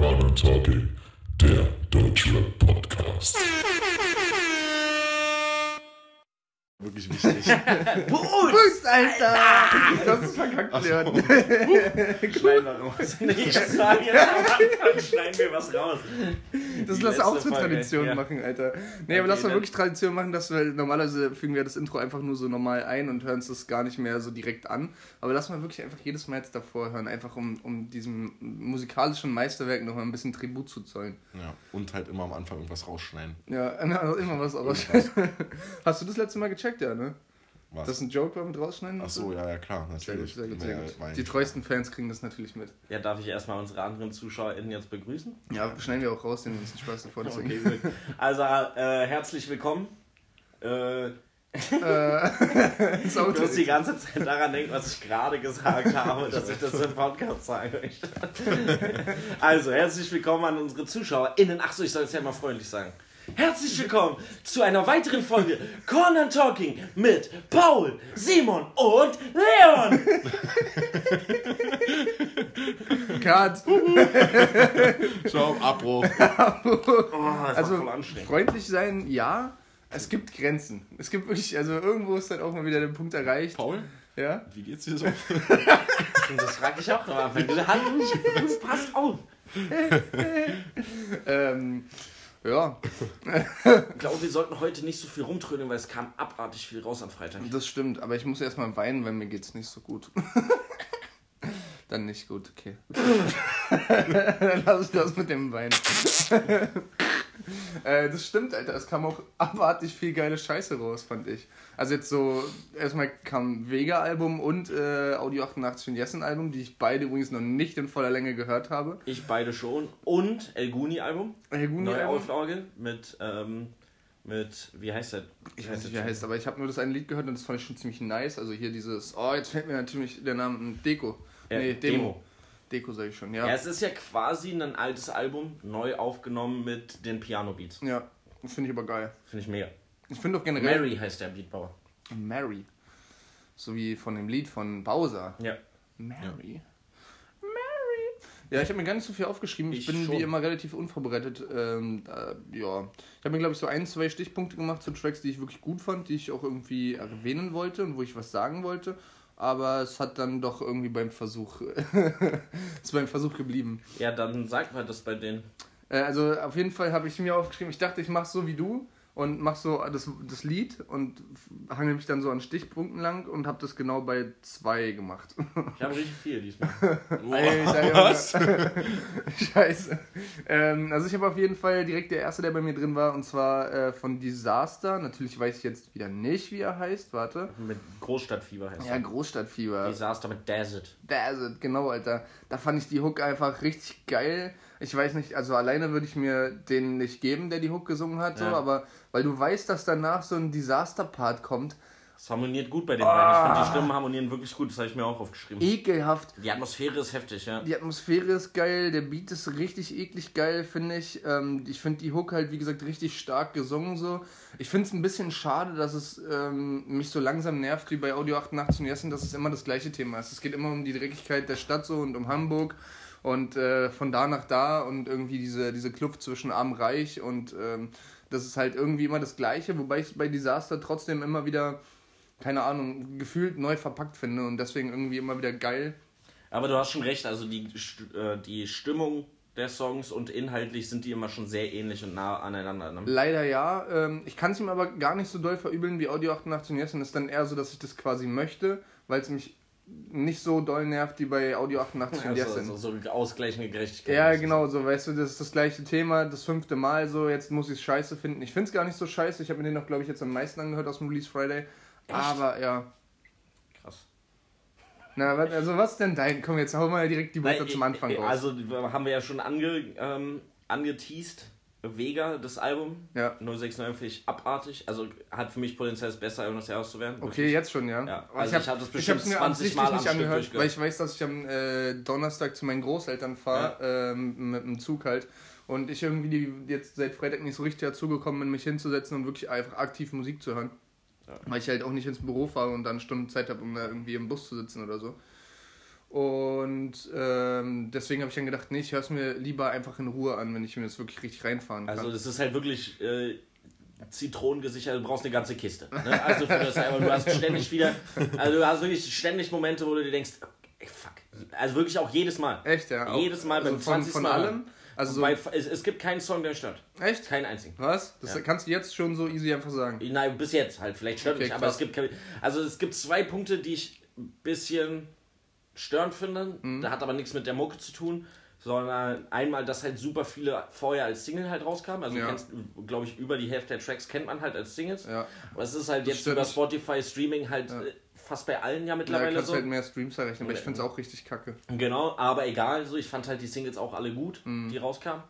Talking, der Deutschrap Podcast. Wirklich wichtig. Boost, Alter! Das ist verkackt werden. Schneiden wir raus. Nee, ich sage jetzt am Anfang, schneiden wir was raus. Das lass auch zur Tradition ja. machen, Alter. Nee, Okay, aber lass mal wirklich Tradition machen, dass wir normalerweise fügen wir das Intro einfach nur so normal ein und hören das gar nicht mehr so direkt an. Aber lass mal wirklich einfach jedes Mal jetzt davor hören, einfach um, um diesem musikalischen Meisterwerk noch mal ein bisschen Tribut zu zollen. Ja, und halt immer am Anfang irgendwas rausschneiden. Ja, immer was aus. Hast du das letzte Mal gecheckt, ja, ne? Was? Das ein Joke war mit rausschneiden? Ach so, ja, ja, klar, Sehr gut, natürlich. sehr gut, sehr gut. Die treuesten Fans kriegen das natürlich mit. Ja, darf ich erstmal unsere anderen ZuschauerInnen jetzt begrüßen? Ja, schneiden wir auch raus, den ganzen Spaß davor. Okay, gut. Also, äh, herzlich willkommen. Äh, Auto. du musst die ganze Zeit daran denken, was ich gerade gesagt habe, dass ich das im Podcast sagen möchte. Also, herzlich willkommen an unsere ZuschauerInnen. Achso, ich soll es ja mal freundlich sagen. Herzlich willkommen zu einer weiteren Folge Corner Talking mit Paul, Simon und Leon. Cut. Schau, Abbruch. Oh, das Also voll anstrengend. freundlich sein, ja. Es gibt Grenzen. Es gibt wirklich, also irgendwo ist dann auch mal wieder der Punkt erreicht. Paul, Ja. wie geht's dir so? Das frage ich auch noch am Anfang. Du nicht, passt auf. Ähm, ja, Ich glaube, wir sollten heute nicht so viel rumtrödeln, weil es kam abartig viel raus am Freitag. das stimmt. Aber ich muss erstmal weinen, weil mir geht's nicht so gut. dann nicht gut, okay. dann lass ich das mit dem Weinen. äh, das stimmt, Alter. Es kam auch abartig viel geile Scheiße raus, fand ich. Also jetzt so, erstmal kam Vega-Album und äh, Audio 88 und Jessen-Album, die ich beide übrigens noch nicht in voller Länge gehört habe. Ich beide schon. Und El Guni-Album. Herr Guni Neue. Auflage mit, ähm, mit, wie heißt der? Ich weiß nicht, wie er heißt, aber ich habe nur das eine Lied gehört und das fand ich schon ziemlich nice. Also hier dieses, oh, jetzt fällt mir natürlich der Name, Deko. Ja, nee, Demo. Demo. Deko sage ich schon, Ja. ja. es ist ja quasi ein altes Album, neu aufgenommen mit den Piano-Beats. Ja, das finde ich aber geil. Finde ich mega. Ich finde auch generell... Mary heißt der Beatbauer. Mary. So wie von dem Lied von Bowser. Ja. Mary. Mary. Ja, ich habe mir gar nicht so viel aufgeschrieben. Ich, Ich bin schon. wie immer relativ unvorbereitet. Ähm, äh, ja, ich habe mir glaube ich so ein, zwei Stichpunkte gemacht zu Tracks, die ich wirklich gut fand, die ich auch irgendwie erwähnen wollte und wo ich was sagen wollte. Aber es hat dann doch irgendwie beim Versuch, ist beim Versuch geblieben. Ja, dann sag mal das bei denen. Äh, also auf jeden Fall habe ich mir aufgeschrieben, ich dachte, ich mache so wie du und mache so das, das Lied und hangel mich dann so an Stichpunkten lang und habe das genau bei zwei gemacht. Ich habe richtig viel diesmal. Alter, Junge. Was? Scheiße. Ähm, also ich habe auf jeden Fall direkt der erste, der bei mir drin war, und zwar äh, von Disaster. Natürlich weiß ich jetzt wieder nicht, wie er heißt. Warte. mit Großstadtfieber heißt Ja, er. Großstadtfieber. Desaster mit Desert. Desert, genau, Alter. Da fand ich die Hook einfach richtig geil. Ich weiß nicht, also alleine würde ich mir den nicht geben, der die Hook gesungen hat, so, Ja. aber weil du weißt, dass danach so ein Disaster-Part kommt, Es harmoniert gut bei den beiden. Ich finde, die Stimmen harmonieren wirklich gut. Das habe ich mir auch aufgeschrieben. ekelhaft. Die Atmosphäre ist heftig, ja. Die Atmosphäre ist geil, der Beat ist richtig eklig geil, finde ich. Ähm, ich finde die Hook halt, wie gesagt, richtig stark gesungen so. Ich finde es ein bisschen schade, dass es ähm, mich so langsam nervt wie bei Audio 88 und Jessen, dass es immer das gleiche Thema ist. Es geht immer um die Dreckigkeit der Stadt so und um Hamburg und äh, von da nach da und irgendwie diese, diese Kluft zwischen arm reich und ähm, das ist halt irgendwie immer das gleiche, wobei ich bei Disaster trotzdem immer wieder, keine Ahnung, gefühlt neu verpackt finde und deswegen irgendwie immer wieder geil. Aber du hast schon recht, also die, äh, die Stimmung der Songs und inhaltlich sind die immer schon sehr ähnlich und nah aneinander. Ne? Leider ja. Ähm, ich kann es ihm aber gar nicht so doll verübeln wie Audio 88 und Jessen. ist dann eher so, dass ich das quasi möchte, weil es mich nicht so doll nervt wie bei Audio 88 und Also, Jessen. so, so ausgleichende Gerechtigkeit. Ja, genau, so, weißt du, das ist das gleiche Thema, das fünfte Mal so, jetzt muss ich es scheiße finden. Ich finde es gar nicht so scheiße, ich habe mir den noch, glaube ich, jetzt am meisten angehört aus dem Release Friday. Aber ja, Krass. Na, also was denn dein? Komm, jetzt hau mal direkt die Nein, zum Anfang äh, raus. Also haben wir ja schon ange, ähm, angeteased. Vega, das Album. Ja. 069 finde ich abartig. Also hat für mich Potenzial das beste Album des Jahres zu werden. Okay, jetzt schon, ja. Ja, also ich hab das ich bestimmt mir 20 absichtlich Mal am nicht Stück angehört, weil ich weiß, dass ich am äh, Donnerstag zu meinen Großeltern fahre, ähm, mit dem Zug halt. Und ich irgendwie die, jetzt seit Freitag nicht so richtig dazugekommen bin, mich hinzusetzen und wirklich einfach aktiv Musik zu hören. Weil ich halt auch nicht ins Büro fahre und dann Stunden Zeit habe, um da irgendwie im Bus zu sitzen oder so. Und ähm, deswegen habe ich dann gedacht, nee, ich höre es mir lieber einfach in Ruhe an, wenn ich mir das wirklich richtig reinfahren kann. Also das ist halt wirklich äh, zitronengesichert, du brauchst eine ganze Kiste. Ne? Also für das Album, du hast ständig wieder, also du hast wirklich ständig Momente, wo du dir denkst, ey, fuck. Also wirklich auch jedes Mal. Echt, ja? Jedes Mal beim also von, 20. von Mal. allem? Also so, Bei, es, es gibt keinen Song, der stört. echt? Keinen einzigen. Was? Das Ja. kannst du jetzt schon so easy einfach sagen. Nein, bis jetzt halt. Vielleicht stört Okay, mich, aber es gibt keine, Also es gibt zwei Punkte, die ich ein bisschen störend finde. Mhm. Da hat aber nichts mit der Mucke zu tun. Sondern einmal, dass halt super viele vorher als Single halt rauskamen. Also Ja. glaube ich, über die Hälfte der Tracks kennt man halt als Singles. Ja. Aber es ist halt jetzt stört über. Spotify Streaming halt äh, fast bei allen ja Ja, mittlerweile kannst so. halt mehr Streams errechnen, aber ich finde es auch richtig kacke. Genau, aber egal, so ich fand halt die Singles auch alle gut, Mhm. die rauskamen.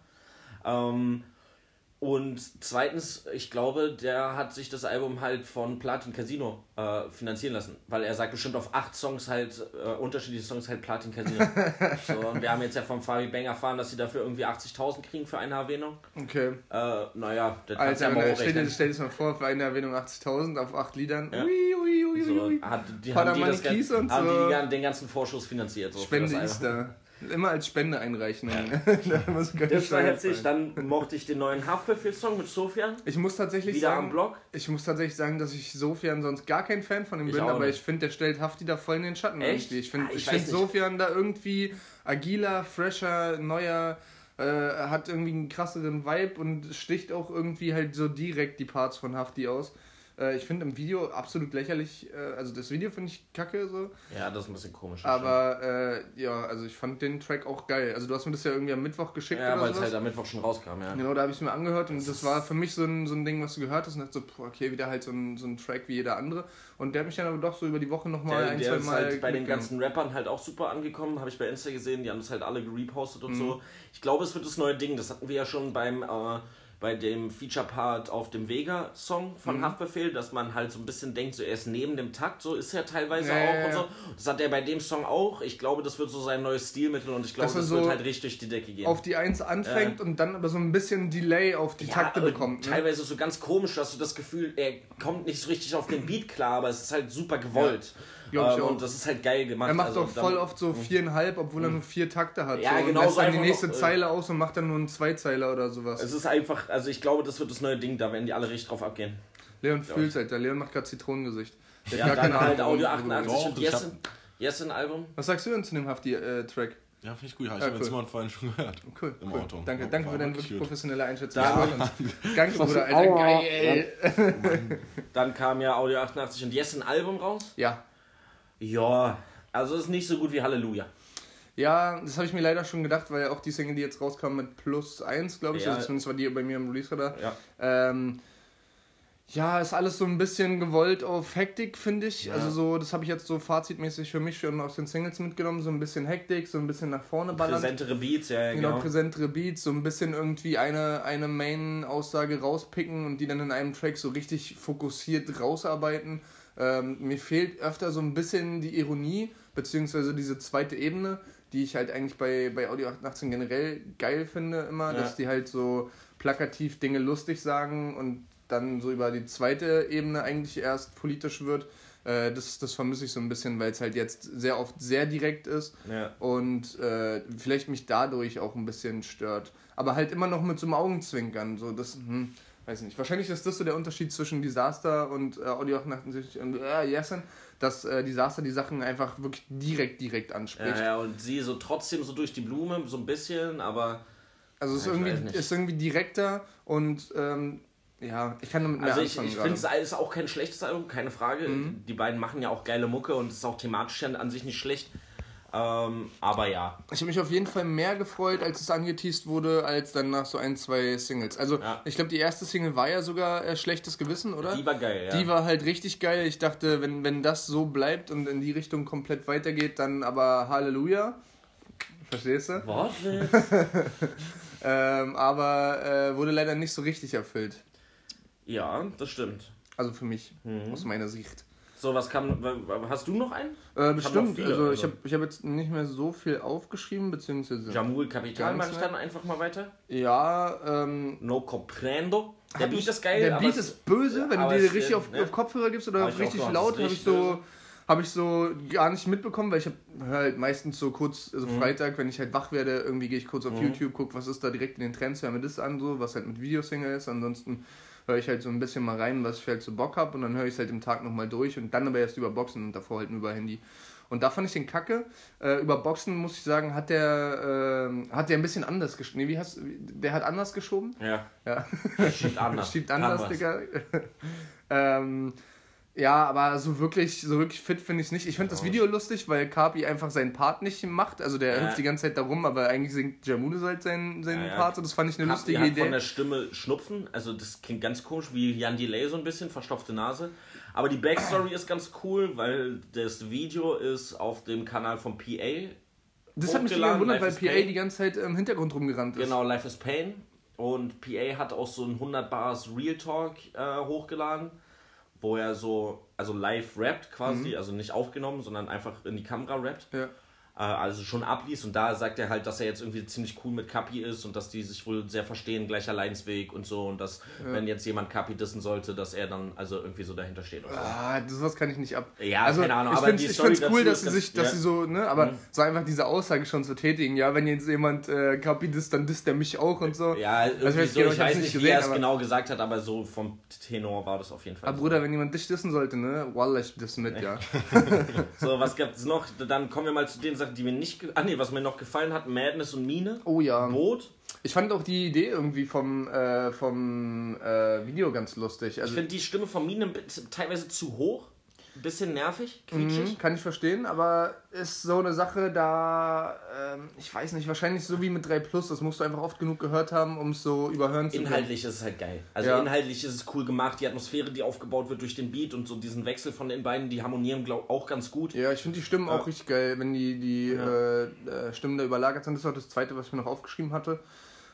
Ähm, und zweitens, ich glaube, der hat sich das Album halt von Platin Casino äh, finanzieren lassen, weil er sagt bestimmt auf acht Songs halt, äh, unterschiedliche Songs halt Platin Casino. so, und wir haben jetzt ja von Fabi Bang erfahren, dass sie dafür irgendwie 80.000 kriegen für eine Erwähnung. Okay. Äh, naja, das Alter, ja mal na, stell, dir, stell dir das mal vor, für eine Erwähnung 80.000 auf 8 Liedern. Ja. Ui, ui, ui, ui, So, hat, die, haben die, das, und haben so. die, den ganzen Vorschuss finanziert. So, Spende ist da. Immer als Spende einreichen. keine Das war herzlich. Dann mochte ich den neuen Haftbefehl-Song mit Sofian. Ich muss tatsächlich Wieder sagen, am Block. ich muss tatsächlich sagen, dass ich Sofian sonst gar kein Fan von ihm Ich bin, aber nicht. ich finde, der stellt Hafti da voll in den Schatten Echt? irgendwie. Ich finde Ah, ich ich weiß find. Sofian da irgendwie agiler, fresher, neuer, äh, hat irgendwie einen krasseren Vibe und sticht auch irgendwie halt so direkt die Parts von Hafti aus. Äh, ich finde im Video absolut lächerlich, äh, also das Video finde ich kacke so, Ja, das ist ein bisschen komisch. aber äh, ja, also ich fand den Track auch geil. Also du hast mir das ja irgendwie am Mittwoch geschickt Ja, weil es halt am Mittwoch schon rauskam, ja. Genau, da habe ich es mir angehört und das, war für mich so ein, so ein Ding, was du gehört hast und dachte so, okay, wieder halt so ein, so ein Track wie jeder andere. Und der hat mich dann aber doch so über die Woche nochmal ein, der zwei ist Mal. halt bei den ganzen Rappern halt auch super angekommen, habe ich bei Insta gesehen, die haben das halt alle gerepostet Mhm. und so. Ich glaube, es wird das neue Ding, das hatten wir ja schon beim, äh, bei dem Feature-Part auf dem Vega-Song von Mhm. Haftbefehl, dass man halt so ein bisschen denkt, so er ist neben dem Takt, so ist er teilweise Ja, auch ja, und ja. so. Das hat er bei dem Song auch. Ich glaube, das wird so sein neues Stilmittel und ich glaube, das so wird halt richtig durch die Decke gehen. Auf die Eins anfängt und dann aber so ein bisschen Delay auf die Takte aber bekommt. Ne? Teilweise so ganz komisch, dass du das Gefühl, er kommt nicht so richtig auf den Beat klar, aber es ist halt super gewollt. glaub ich Ähm, auch. und das ist halt geil gemacht. Er macht also auch voll dann- oft so viereinhalb, obwohl er nur vier Takte hat. Ja, so, genau Und lässt so dann die nächste noch, äh, Zeile aus und macht dann nur einen Zweizeiler oder sowas. Es ist einfach, also ich glaube, das wird das neue Ding, da werden die alle richtig drauf abgehen. Leon fühlt's halt. Der Leon macht gerade Zitronengesicht. Der Ja, hat gar dann keine halt Audio worüber du 88 redest. Doch, und Yesin. Yesin Album. Was sagst du denn zu dem Hafti-Track? Ja, finde ich gut. Habe ich Ja, ja, cool. Simon vorhin schon gehört. Cool. Im cool. Auto. Danke, Ja, danke für deine wirklich gut. professionelle Einschätzung. Da-. Danke, Bruder, Alter. Geil. Dann kam ja Audio 88 und Yesin Album raus. Ja. Ja, also ist nicht so gut wie Halleluja. Ja, das habe ich mir leider schon gedacht, weil auch die Single, die jetzt rauskam mit plus 1, glaube ich, Ja. also zumindest war die bei mir im Release-Radar. Ja. Ähm, ja, ist alles so ein bisschen gewollt auf Hektik, finde ich. Ja. Also so, das habe ich jetzt so fazitmäßig für mich schon aus den Singles mitgenommen. So ein bisschen Hektik, so ein bisschen nach vorne ballern. Präsentere Beats, ja, ja, Genau, genau. präsentere Beats, so ein bisschen irgendwie eine, eine Main-Aussage rauspicken und die dann in einem Track so richtig fokussiert rausarbeiten. Ähm, mir fehlt öfter so ein bisschen die Ironie, beziehungsweise diese zweite Ebene, die ich halt eigentlich bei, bei Audio 18 generell geil finde immer, Ja. dass die halt so plakativ Dinge lustig sagen und dann so über die zweite Ebene eigentlich erst politisch wird. Äh, das, das vermisse ich so ein bisschen, weil es halt jetzt sehr oft sehr direkt ist Ja. und äh, vielleicht mich dadurch auch ein bisschen stört. Aber halt immer noch mit so einem Augenzwinkern. So, das, hm, weiß nicht. Wahrscheinlich ist das so der Unterschied zwischen Disaster und äh, Audio 88 und äh, Yesin, dass äh, Disaster die Sachen einfach wirklich direkt, direkt anspricht. Ja, ja, und sie so trotzdem so durch die Blume, so ein bisschen, aber. Also es ist ich irgendwie, ist irgendwie direkter und ähm, ja, ich kann damit mehr Also ich, ich finde es ist auch kein schlechtes Album, keine Frage. Mhm. Die beiden machen ja auch geile Mucke und es ist auch thematisch an sich nicht schlecht. Ähm, aber ja, Ich habe mich auf jeden Fall mehr gefreut, als es angeteased wurde, als dann nach so ein, zwei Singles. Also, Ja. ich glaube, die erste Single war ja sogar äh, Schlechtes Gewissen, oder? die war geil, ja. Die war halt richtig geil. Ich dachte, wenn, wenn das so bleibt und in die Richtung komplett weitergeht, dann aber Halleluja. Verstehst du? Wortwitz. Ähm, aber äh, wurde leider nicht so richtig erfüllt. ja, das stimmt. Also für mich, Mhm. aus meiner Sicht. So, was kam. Hast du noch einen? Äh, bestimmt. viele, also, also. ich habe ich hab jetzt nicht mehr so viel aufgeschrieben, beziehungsweise. Jamul Kapital, mache ich dann einfach mal weiter. Ja, ähm. No Comprendo. Der Beat ich- ist geil. Der Beat ist böse, wenn du dir richtig auf, ne? auf Kopfhörer gibst oder richtig laut, habe ich so. Habe ich so gar nicht mitbekommen, weil ich habe halt meistens so kurz, also Mhm. Freitag, wenn ich halt wach werde, irgendwie gehe ich kurz auf YouTube, gucke, was ist da direkt in den Trends, höre mir das an, so, was halt mit Videosingle ist. Ansonsten höre ich halt so ein bisschen mal rein, was ich halt so Bock habe und dann höre ich es halt im Tag nochmal durch und dann aber erst über Boxen und davor halt über Handy. Und da fand ich den Kacke. Äh, über Boxen muss ich sagen, hat der, ähm, hat der ein bisschen anders geschoben. Nee, wie hast der hat anders geschoben? Ja, Ja. schiebt anders. Schiebt anders. Digga. ähm, ja, aber so wirklich, so wirklich fit finde ich es nicht. Ich finde das Video lustig, weil Kapi einfach seinen Part nicht macht. Also der Ja. hüpft die ganze Zeit da rum, aber eigentlich singt Jamune halt seinen, seinen Ja. Part. Und das fand ich eine Kapi lustige hat Idee. von der Stimme Schnupfen, also das klingt ganz komisch, wie Jan Delay so ein bisschen, verstopfte Nase. Aber die Backstory ist ganz cool, weil das Video ist auf dem Kanal von PA. das hat mich hochgeladen, gewundert, weil PA Pain. die ganze Zeit im Hintergrund rumgerannt ist. Genau, Life is Pain. Und PA hat auch so ein 100 Bars Real Talk äh, hochgeladen, wo er so, also live rappt quasi, also nicht aufgenommen, sondern einfach in die Kamera rappt. Ja. Äh, also schon abliest und da sagt er halt, dass er jetzt irgendwie ziemlich cool mit Kapi ist und dass die sich wohl sehr verstehen, gleicher Leidensweg und so und dass, wenn jetzt jemand Kapi dissen sollte, dass er dann also irgendwie so dahinter steht so. Ah, das was kann ich nicht ab. Ja, also, keine Ahnung, ich Story find's cool, dazu dass sie sich, dass ja. sie so, ne, aber Mhm. so einfach diese Aussage schon zu tätigen, ja, wenn jetzt jemand äh, Kapi disst, dann disst er mich auch und so. Ja, irgendwie Also, ich so, ich ich weiß nicht nicht, wie er es gesehen, genau gesagt hat, aber so vom Tenor war das auf jeden Fall. Aber so. Bruder, wenn jemand dich dissen sollte, ne, Wallah, ich diss mit, ja. So, was gibt's noch? Dann kommen wir mal zu den Sachen, die mir nicht. Ah, nee, was mir noch gefallen hat: Madness und Mine. Oh ja. Boot. Ich fand auch die Idee irgendwie vom, äh, vom äh, Video ganz lustig. Ich Also, finde die Stimme von Mine teilweise zu hoch. Bisschen nervig, quietschig. Mhm, kann ich verstehen, aber ist so eine Sache, da, ähm, ich weiß nicht, wahrscheinlich so wie mit 3 Plus, das musst du einfach oft genug gehört haben, um es so überhören zu können. Inhaltlich ist es halt geil. Also Ja. inhaltlich ist es cool gemacht, die Atmosphäre, die aufgebaut wird durch den Beat und so diesen Wechsel von den beiden, die harmonieren glaub, auch ganz gut. Ja, ich finde die Stimmen auch richtig geil, wenn die, die äh, äh, Stimmen da überlagert sind. Das ist auch das zweite, was ich mir noch aufgeschrieben hatte.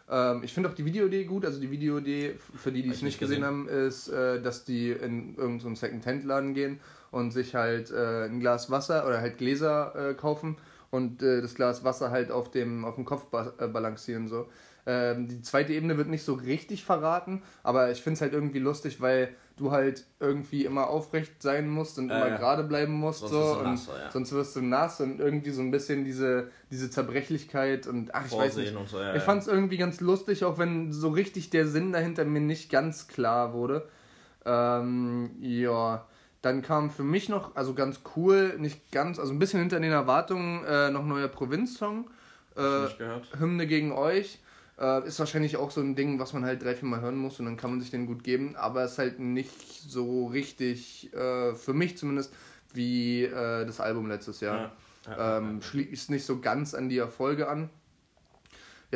Ähm, ich finde auch die Videoidee gut. Also die Videoidee, für die, die es ich nicht gesehen gesehen. haben, ist, äh, dass die in irgendeinen so Second-Hand-Laden gehen und sich halt äh, ein Glas Wasser oder halt Gläser äh, kaufen und äh, das Glas Wasser halt auf dem, auf dem Kopf ba äh, balancieren. So. Ähm, die zweite Ebene wird nicht so richtig verraten, aber ich finde es halt irgendwie lustig, weil du halt irgendwie immer aufrecht sein musst und Ja, immer ja. gerade bleiben musst. Sonst so, wirst du und nass, ja. Sonst wirst du nass und irgendwie so ein bisschen diese, diese Zerbrechlichkeit und ach, ich weiß Vorsehen nicht. und so, ja, ich fand es irgendwie ganz lustig, auch wenn so richtig der Sinn dahinter mir nicht ganz klar wurde. Ähm, ja, dann kam für mich noch, also ganz cool, nicht ganz, also ein bisschen hinter den Erwartungen, äh, noch neuer Provinz-Song. Äh. Hymne gegen euch. Äh, ist wahrscheinlich auch so ein Ding, was man halt drei, vier Mal hören muss und dann kann man sich den gut geben, aber ist halt nicht so richtig, äh, für mich zumindest, wie äh, das Album letztes Jahr. Ja, ja, ähm, Schließt nicht so ganz an die Erfolge an.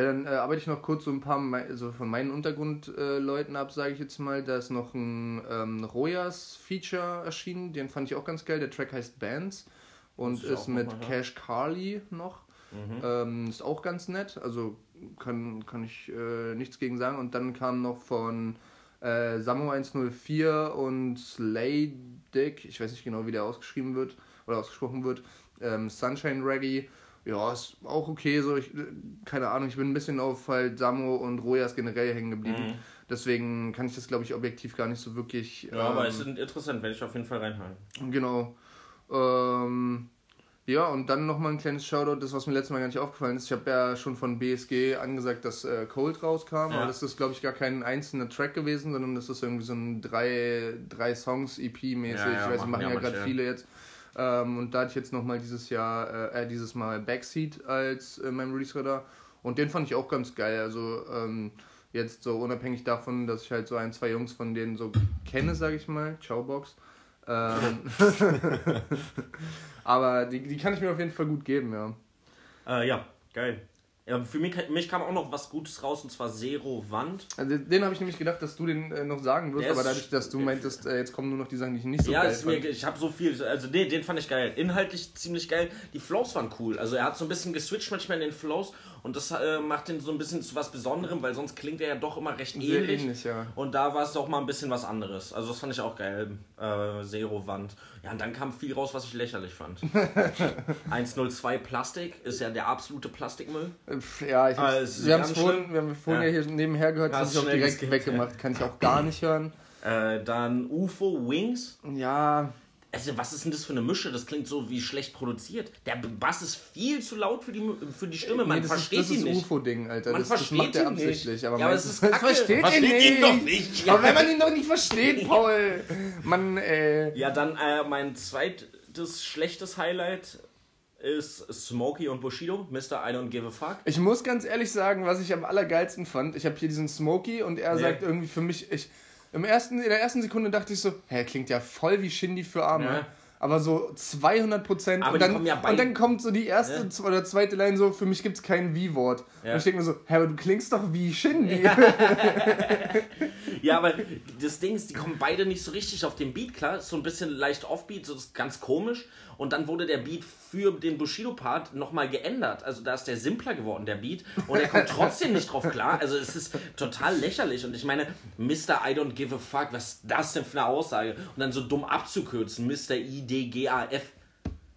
Ja, dann äh, arbeite ich noch kurz so ein paar mei- also von meinen Untergrundleuten äh, ab, sage ich jetzt mal. Da ist noch ein ähm, Royas-Feature erschienen, den fand ich auch ganz geil. Der Track heißt Bands und ist mit mal hören. Cash Carly noch. Mhm. Ähm, ist auch ganz nett, also kann, kann ich äh, nichts gegen sagen. Und dann kam noch von äh, Samo 104 und Slay Dick, ich weiß nicht genau, wie der ausgeschrieben wird oder ausgesprochen wird, ähm, Sunshine Reggae. Ja, ist auch okay, so ich, äh, keine Ahnung, ich bin ein bisschen auf halt Samo und Rojas generell hängen geblieben. Mhm. Deswegen kann ich das, glaube ich, objektiv gar nicht so wirklich. Ja, aber ähm, es sind interessant, werde ich auf jeden Fall reinhören. Genau. Ähm, ja, und dann nochmal ein kleines Shoutout, das was mir letztes Mal gar nicht aufgefallen ist. Ich habe ja schon von BSG angesagt, dass äh, Cold rauskam, Ja. aber das ist, glaube ich, gar kein einzelner Track gewesen, sondern das ist irgendwie so ein drei, drei Songs EP-mäßig. Ja, ja, ich weiß, machen machen ja gerade viele jetzt. Ähm, und da hatte ich jetzt nochmal dieses Jahr, äh, äh, dieses Mal Backseat als äh, mein Release-Radar. Und den fand ich auch ganz geil. Also ähm, jetzt so unabhängig davon, dass ich halt so ein, zwei Jungs von denen so kenne, sage ich mal, Ciao Box. Ähm, aber die, die kann ich mir auf jeden Fall gut geben, ja. Äh, ja, geil. Ja, für mich, mich kam auch noch was Gutes raus und zwar Zero Wand. Also den habe ich nämlich gedacht, dass du den äh, noch sagen wirst, Der aber dadurch, dass du meintest, äh, jetzt kommen nur noch die Sachen, die ich nicht so ja, geil fand. ich habe so viel, also nee, den fand ich geil. Inhaltlich ziemlich geil. Die Flows waren cool. Also er hat so ein bisschen geswitcht manchmal in den Flows und das äh, macht den so ein bisschen zu was Besonderem, weil sonst klingt er ja doch immer recht Sehr ähnlich. ähnlich, ja. Und da war es doch mal ein bisschen was anderes. Also das fand ich auch geil. Äh, Zero Wand. Ja, und dann kam viel raus, was ich lächerlich fand. 102 Plastik ist ja der absolute Plastikmüll. Ja, ich hab's, ist wir haben es ganz vorhin, wir haben vorhin ja. Ja. hier nebenher gehört, das habe ich auch direkt weggemacht. Kann ich auch gar nicht hören. Äh, dann UFO Wings. Ja, Also, was ist denn das für eine Mische? Das klingt so wie schlecht produziert. Der Bass ist viel zu laut für die, für die Stimme. Man nee, das versteht ist, das ihn ist nicht. UFO-Ding, Alter. Man das, das versteht macht er ihn nicht. absichtlich. Aber, Ja, aber meinst es ist das Kacke. versteht, Versteht ihn ihn doch nicht. Aber wenn man ihn doch nicht versteht, Paul. Man, äh, Ja, dann äh, mein zweites schlechtes Highlight ist Smokey und Bushido, Mr. I Don't Give a Fuck. Ich muss ganz ehrlich sagen, was ich am allergeilsten fand, ich habe hier diesen Smokey und er Ja. sagt irgendwie für mich, ich im ersten, in der ersten Sekunde dachte ich so, hä, klingt ja voll wie Shindy für Arme. Ja. Aber so 200 Prozent. Und, dann- ja und dann kommt so die erste Ja. oder zweite Line so, für mich gibt es kein Wie-Wort. Und ich denke mir so, hä, aber du klingst doch wie Shindy. Ja, aber das Ding ist, die kommen beide nicht so richtig auf den Beat, klar. Ist so ein bisschen leicht Offbeat, so ist ganz komisch. Und dann wurde der Beat für den Bushido-Part nochmal geändert. Also da ist der simpler geworden, der Beat. Und er kommt trotzdem nicht drauf klar. Also es ist total lächerlich. Und ich meine, Mr. I don't give a fuck, was ist das denn für eine Aussage? Und dann so dumm abzukürzen, Mr. I-D-G-A-F.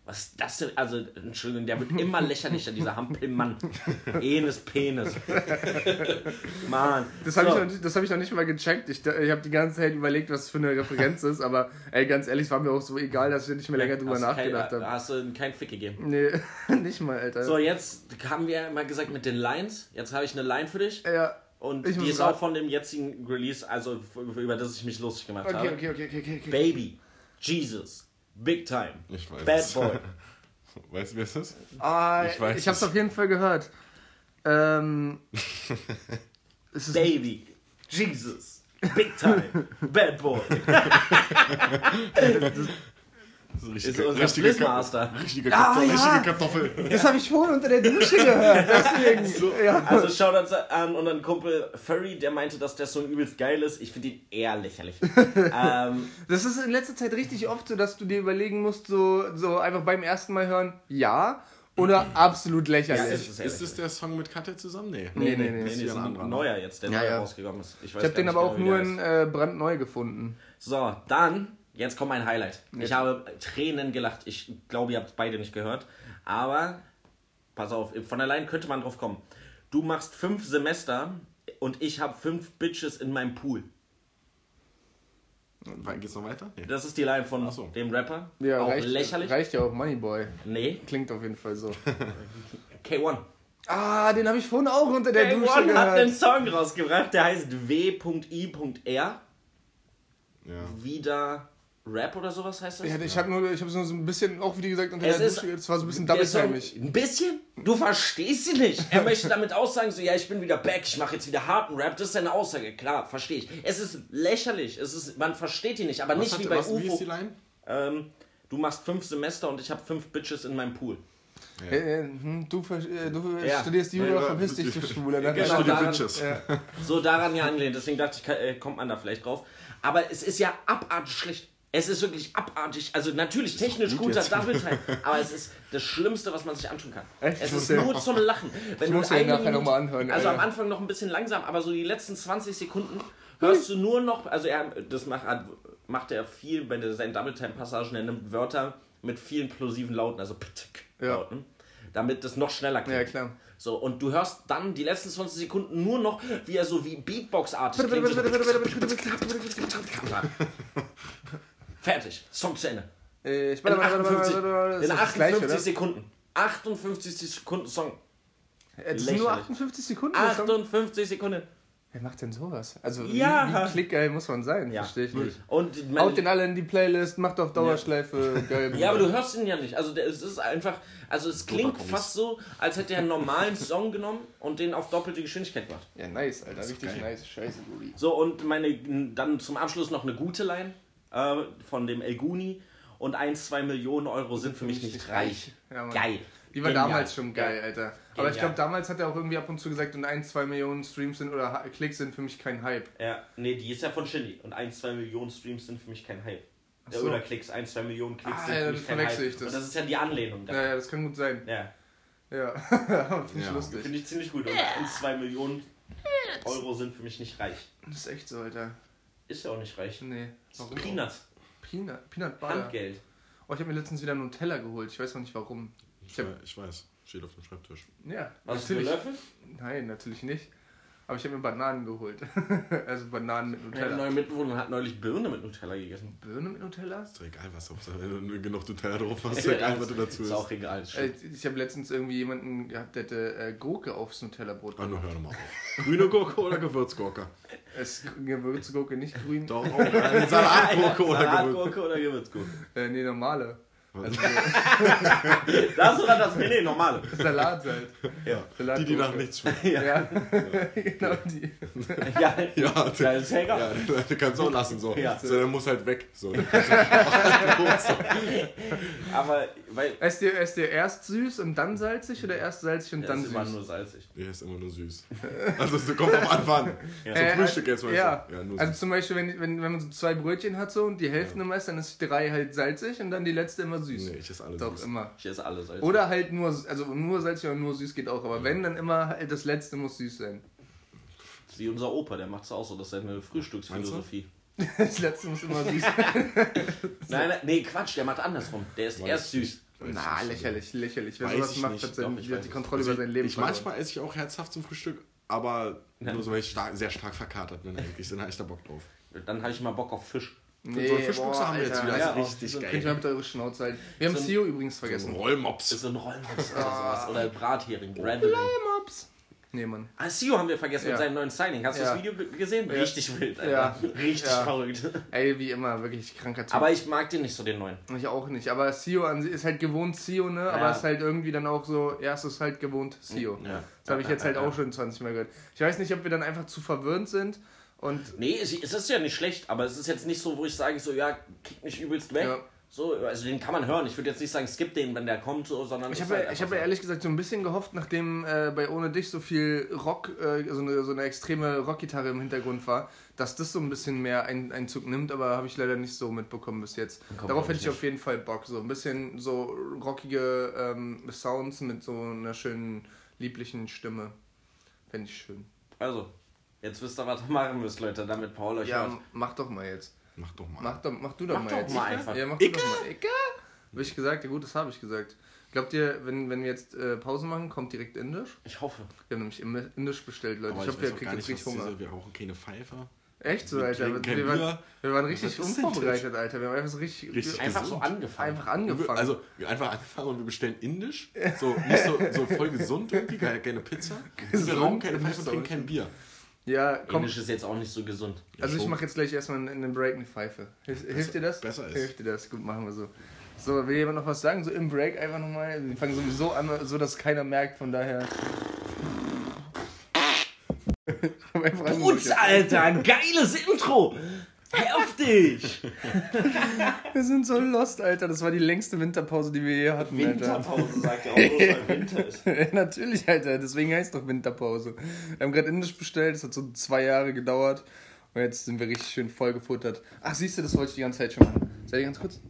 Was ist das denn? Also, Entschuldigung, der wird immer lächerlicher, dieser Hampelmann. Enes Penis. Mann. Das habe So. ich, noch nicht- das hab ich noch nicht mal gecheckt. Ich, ich habe die ganze Zeit überlegt, was für eine Referenz ist, aber ey, ganz ehrlich, es war mir auch so egal, dass ich nicht mehr länger drüber Hast nachgedacht habe. Hast du keinen Fick gegeben. Nee, nicht mal, Alter. So, jetzt haben wir mal gesagt mit den Lines. Jetzt habe ich eine Line für dich. ja. Und die ist auch von dem jetzigen Release, also über das ich mich lustig gemacht Okay, habe. okay, okay, okay, okay. okay. Baby, Jesus, Big Time, Ich weiß Bad es. Boy. Weißt du, wer es ist? Ah, Ich weiß ich hab's es. auf jeden Fall gehört. Ähm. es ist Baby, Jesus, Big Time, Bad Boy. Das ist, Ist richtige, unser richtige, Flissmaster. richtige, Ah, Kartoffel, ja. richtige Kartoffel. Das habe ich vorhin unter der Dusche gehört. Deswegen. ja. Also schau das an und ein Kumpel Furry, der meinte, dass der Song übelst geil ist. Ich finde ihn eher lächerlich. ähm, Das ist in letzter Zeit richtig oft so, dass du dir überlegen musst, so, so einfach beim ersten Mal hören, ja oder absolut lächerlich. Ja, ist- Ist es der Song mit Katja zusammen? Nee. Nee, nee, nee. nee, ist nee, ja ist ein ein anderer, ne? neuer jetzt, der Ja, neu ja. rausgekommen ist. Ich, weiß ich habe den aber auch nur in äh, brandneu gefunden. So, dann, jetzt kommt mein Highlight. Ich Jetzt. habe Tränen gelacht. Ich glaube, ihr habt es beide nicht gehört. Aber, pass auf, von allein könnte man drauf kommen. Du machst fünf Semester und ich habe fünf Bitches in meinem Pool. Geht's noch weiter? Nee. Das ist die Line von so. dem Rapper. Ja, auch reicht, lächerlich. reicht ja auch Moneyboy. Nee, Klingt auf jeden Fall so. K1. Ah, den habe ich vorhin auch unter der Dusche K1 hat einen gehört. Song rausgebracht, der heißt W.I.R. Ja. Wieder Rap oder sowas heißt das? Ja, ich habe nur, ich habe nur so ein bisschen, auch wie gesagt, unter Es der ist- Dusche, es war so ein bisschen doppeltimig. Ein bisschen? Du verstehst sie nicht. Er möchte damit aussagen, so, ja, ich bin wieder back, ich mache jetzt wieder harten Rap. Das ist seine Aussage, klar, verstehe ich. Es ist lächerlich, es ist, man versteht ihn nicht, aber Was nicht hat- wie bei was, Wie ist UFO. die Line? Ähm, du machst fünf Semester und ich habe fünf Bitches in meinem Pool. Äh, äh, hm, du äh, du Ja. studierst Jura, Ja, verpiss dich, du Schwuler. Dann Genau, daran- Bitches. Ja. So daran ja angelehnt, deswegen dachte ich, äh, kommt man da vielleicht drauf. Aber es ist ja abartig schlecht. Es ist wirklich abartig. Also natürlich technisch gut guter. Double Time, aber es ist das Schlimmste, was man sich anschauen kann. Echt? Es Ich muss ist ja- nur zum Lachen. Wenn muss du ja eine nachher noch Minute- mal anhören, Also ja, am ja. Anfang noch ein bisschen langsam, aber so die letzten 20 Sekunden hörst du nur noch, also er, das macht, macht er viel, wenn er seinen Double Time Passagen, er nimmt Wörter mit vielen plosiven Lauten, also Ja. Lauten, damit das noch schneller klingt. Ja, klar. So, und du hörst dann die letzten 20 Sekunden nur noch, wie er so wie Beatbox-artig klingt. Fertig. Song zu Ende. Äh, ich In warte, warte, 58, warte, warte, in ist das 58 gleich, oder? Sekunden. 58 Sekunden Song. Äh, Das sind nur Lächerlich. 58 Sekunden. der Song? 58 Sekunden. Wer macht denn sowas? Also, Ja. wie, wie klickgeil muss man sein? Ja. Verstehe ich nicht. Und Haut den alle in die Playlist, macht auf Dauerschleife, geil. ja, aber du hörst ihn ja nicht. Also der, es ist einfach, also es klingt fast so, als hätte er einen normalen Song genommen und den auf doppelte Geschwindigkeit gemacht. Ja, nice, Alter. Richtig geil. nice. Scheiße, Gudi. So, und meine, dann zum Abschluss noch eine gute Line. Äh, von dem Elguni und 1, 2 Millionen Euro sind für mich nicht reich. Ja. Geil. Die war Genial. damals schon geil, Ja. Alter. Aber ich Genial. glaube, damals hat er auch irgendwie ab und zu gesagt, und 1, 2 Millionen Streams sind oder Klicks sind für mich kein Hype. Ja, nee, die ist ja von Shindy. Und 1, 2 Millionen Streams sind für mich kein Hype. Ach so. Oder Klicks, 1, 2 Millionen Klicks Ah, sind ja, für mich kein Hype. verwechsel ich das. Und das ist ja die Anlehnung. Ja, da. ja, das kann gut sein. Ja, Ja, finde ich Ja. lustig. finde ich ziemlich gut. Und 1, 2 Millionen Euro sind für mich nicht reich. Das ist echt so, Alter. Ist ja auch nicht reich. Nee. Warum? Peanuts, Peanut, Peanut Butter. Handgeld. Oh, ich habe mir letztens wieder einen Nutella geholt. Ich weiß noch nicht warum. Ich, Ich hab- ich weiß, steht auf dem Schreibtisch. Ja, für natürlich. Löffel? Nein, natürlich nicht. Aber ich habe mir Bananen geholt. also Bananen mit Meine Nutella. neue Mitbewohnerin hat neulich Birne mit Nutella gegessen. Birne mit Nutella? Ist doch egal, was Hauptsache, wenn du genug Nutella drauf hast, ist egal, was du dazu Ist isst. auch egal. ist Äh, schön. ich habe letztens irgendwie jemanden gehabt, der hätte äh, Gurke aufs Nutella-Brot Ah, nur gemacht. hör doch mal auf. Grüne Gurke oder Gewürzgurke? Es Gewürzgurke, nicht grün. Doch, auch. Eine Salatgurke oder Gewürz. Salatgurke oder Gewürzgurke? Äh, nee, normale. Also Das oder das? Nee, nee, normale. Salat halt. Ja. Die, die nach nichts schmecken. Ja, genau die. Ja, Ja, ja ist ja egal. Ja, du kannst auch lassen so. Ja. So, der muss halt weg. So. Aber, weil. Esst ihr, esst ihr erst süß und dann salzig oder erst salzig und Der dann ist immer süß? nur salzig. Der ist immer nur süß. Also es kommt auf Anfang. Ja. Zum Äh, Frühstück jetzt mal Ja. Ja, nur also süß. zum Beispiel, wenn, wenn, wenn man so zwei Brötchen hat so und die Hälfte immer ist, dann ist drei halt salzig und dann die letzte immer süß. Nee, ich esse alles Doch, süß. immer. Ich esse alles salzig. Oder halt nur, also nur salzig oder nur süß geht auch, aber wenn, dann immer halt das letzte muss süß sein. Wie unser Opa, der macht es auch so. Das ist seine Frühstücksphilosophie. Das letzte muss immer süß sein. Nein, nein, nee, Quatsch, der macht andersrum. Der ist Weiß erst süß. Na, lächerlich, lächerlich. Wer Weiß sowas ich macht, nicht. hat, sein, Doch, ich hat die. Kontrolle Also über sein Leben ich manchmal esse ich auch herzhaft zum Frühstück, aber nur so, wenn ich stark, sehr stark verkatert bin eigentlich. Dann habe ich da Bock drauf. Dann habe ich mal Bock auf Fisch. Nee, so eine Fischbuchse boah, haben wir jetzt Alter. wieder. Ja, Das ist auch richtig so- Könnt ihr mal geil. bitte eure Schnauze halten. Wir haben So Sio übrigens So ein vergessen. Rollmops. Das ist so ein Rollmops oder sowas. Oder Brathering. Random. Mops. Nee, Mann. Ah, Sio haben wir vergessen Ja. mit seinem neuen Signing. Hast du Ja. das Video ge- gesehen? Ja. Richtig wild, Alter. Ja. Richtig Ja. verrückt. Ey, wie immer, wirklich kranker Typ. Aber ich mag den nicht so, den neuen. ich auch nicht. Aber Sio an ist halt gewohnt Sio, ne? Aber ist halt irgendwie dann auch so, ja, es ist halt gewohnt Sio. Ja. Das habe ich jetzt halt Ja. auch schon 20 Mal gehört. Ich weiß nicht, ob wir dann einfach zu verwöhnt sind und Nee, es, es ist ja nicht schlecht, aber es ist jetzt nicht so, wo ich sage, so, ja, kick mich übelst weg. Ja. So, also den kann man hören. Ich würde jetzt nicht sagen, skip den, wenn der kommt, so, sondern. Ich habe halt ich hab so. ehrlich gesagt so ein bisschen gehofft, nachdem äh, bei Ohne Dich so viel Rock, äh, so, eine, so eine extreme Rockgitarre im Hintergrund war, dass das so ein bisschen mehr Ein Einzug nimmt, aber habe ich leider nicht so mitbekommen bis jetzt. Kommt, Darauf hätte ich ich auf jeden Fall Bock. So ein bisschen so rockige ähm, Sounds mit so einer schönen, lieblichen Stimme. Fände ich schön. Also, jetzt wisst ihr, was ihr machen müsst, Leute, damit Paul euch Ja, hört. mach doch mal jetzt. Mach doch mal. Mach, doch, mach du doch Mach mal doch jetzt. mal einfach. Ja, mach du doch mal. Icke? Hab ich gesagt? Ja gut, das habe ich gesagt. Glaubt ihr, wenn, wenn wir jetzt äh, Pause machen, kommt direkt Indisch? Ich hoffe. Wir haben nämlich Im- Indisch bestellt, Leute. Aber ich ich, hoffe, ihr auch kriegt gar jetzt nicht, richtig was Hunger. diese, wir rauchen keine Pfeife. Echt so, Wir Alter. trinken kein Wir waren, Bier. wir waren richtig Was ist denn unvorbereitet, Alter. Wir haben einfach so richtig, Richtig Einfach so gesund. angefangen. einfach angefangen. Also wir einfach angefangen und wir bestellen indisch. So nicht so, so voll gesund irgendwie, keine, keine Pizza. Gesund wir rauchen keine Pfeife und so. trinken kein Bier. Ja, komm. Indisch ist jetzt auch nicht so gesund. Also ich mache jetzt gleich erstmal in den Break eine Pfeife. Hilf, hilft dir das? besser ist. Hilft dir das? Gut, machen wir so. So, will jemand noch was sagen? So im Break einfach nochmal. Wir fangen sowieso an, so dass keiner merkt, von daher. Gut. Alter, geiles Intro. Heftig. Wir sind so lost, Alter. Das war die längste Winterpause, die wir je hatten, Alter. Winterpause sagt er auch, bloß weil Winter ist. Natürlich, Alter. Deswegen heißt doch Winterpause. Wir haben gerade Indisch bestellt. Es hat so zwei Jahre gedauert. Und jetzt sind wir richtig schön vollgefuttert. Ach, siehst du, das wollte ich die ganze Zeit schon machen. Seid ihr ganz kurz?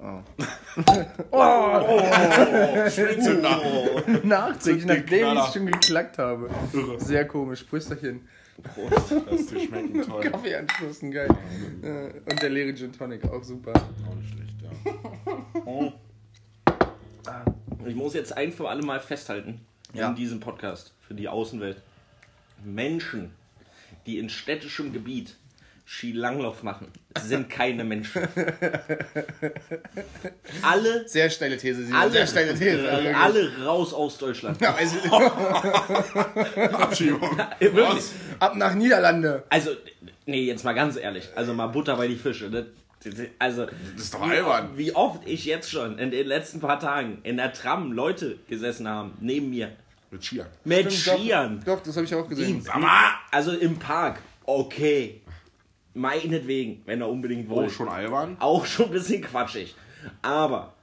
Oh. Zünder. Nachträglich, nachdem ich Knaller. es schon geklackt habe. Sehr komisch. Prösterchen. Prost, dass die schmecken toll. Kaffee anstoßen, geil. Äh, Und der leere Gin Tonic, auch super. Auch nicht schlecht, ja. Ich muss jetzt ein für alle Mal festhalten Ja. in diesem Podcast für die Außenwelt. Menschen, die in städtischem Gebiet Skilanglauf machen, sind keine Menschen. alle, Sehr steile These, Simon. alle, Sehr steile These. Alle raus aus Deutschland. Ja, also, Abschiebung. Wirklich. ab nach Niederlande. Also, nee, jetzt mal ganz ehrlich. Also mal Butter bei die Fische. Ne? Also, Das ist doch albern. wie oft ich jetzt schon in den letzten paar Tagen in der Tram Leute gesessen haben, neben mir, Mit Skiern. mit Stimmt, Skiern. Doch, doch, das habe ich auch gesehen. Die- Also im Park, okay. Meinetwegen, wenn er unbedingt Oh, wollt. schon albern? Auch schon ein bisschen quatschig. Aber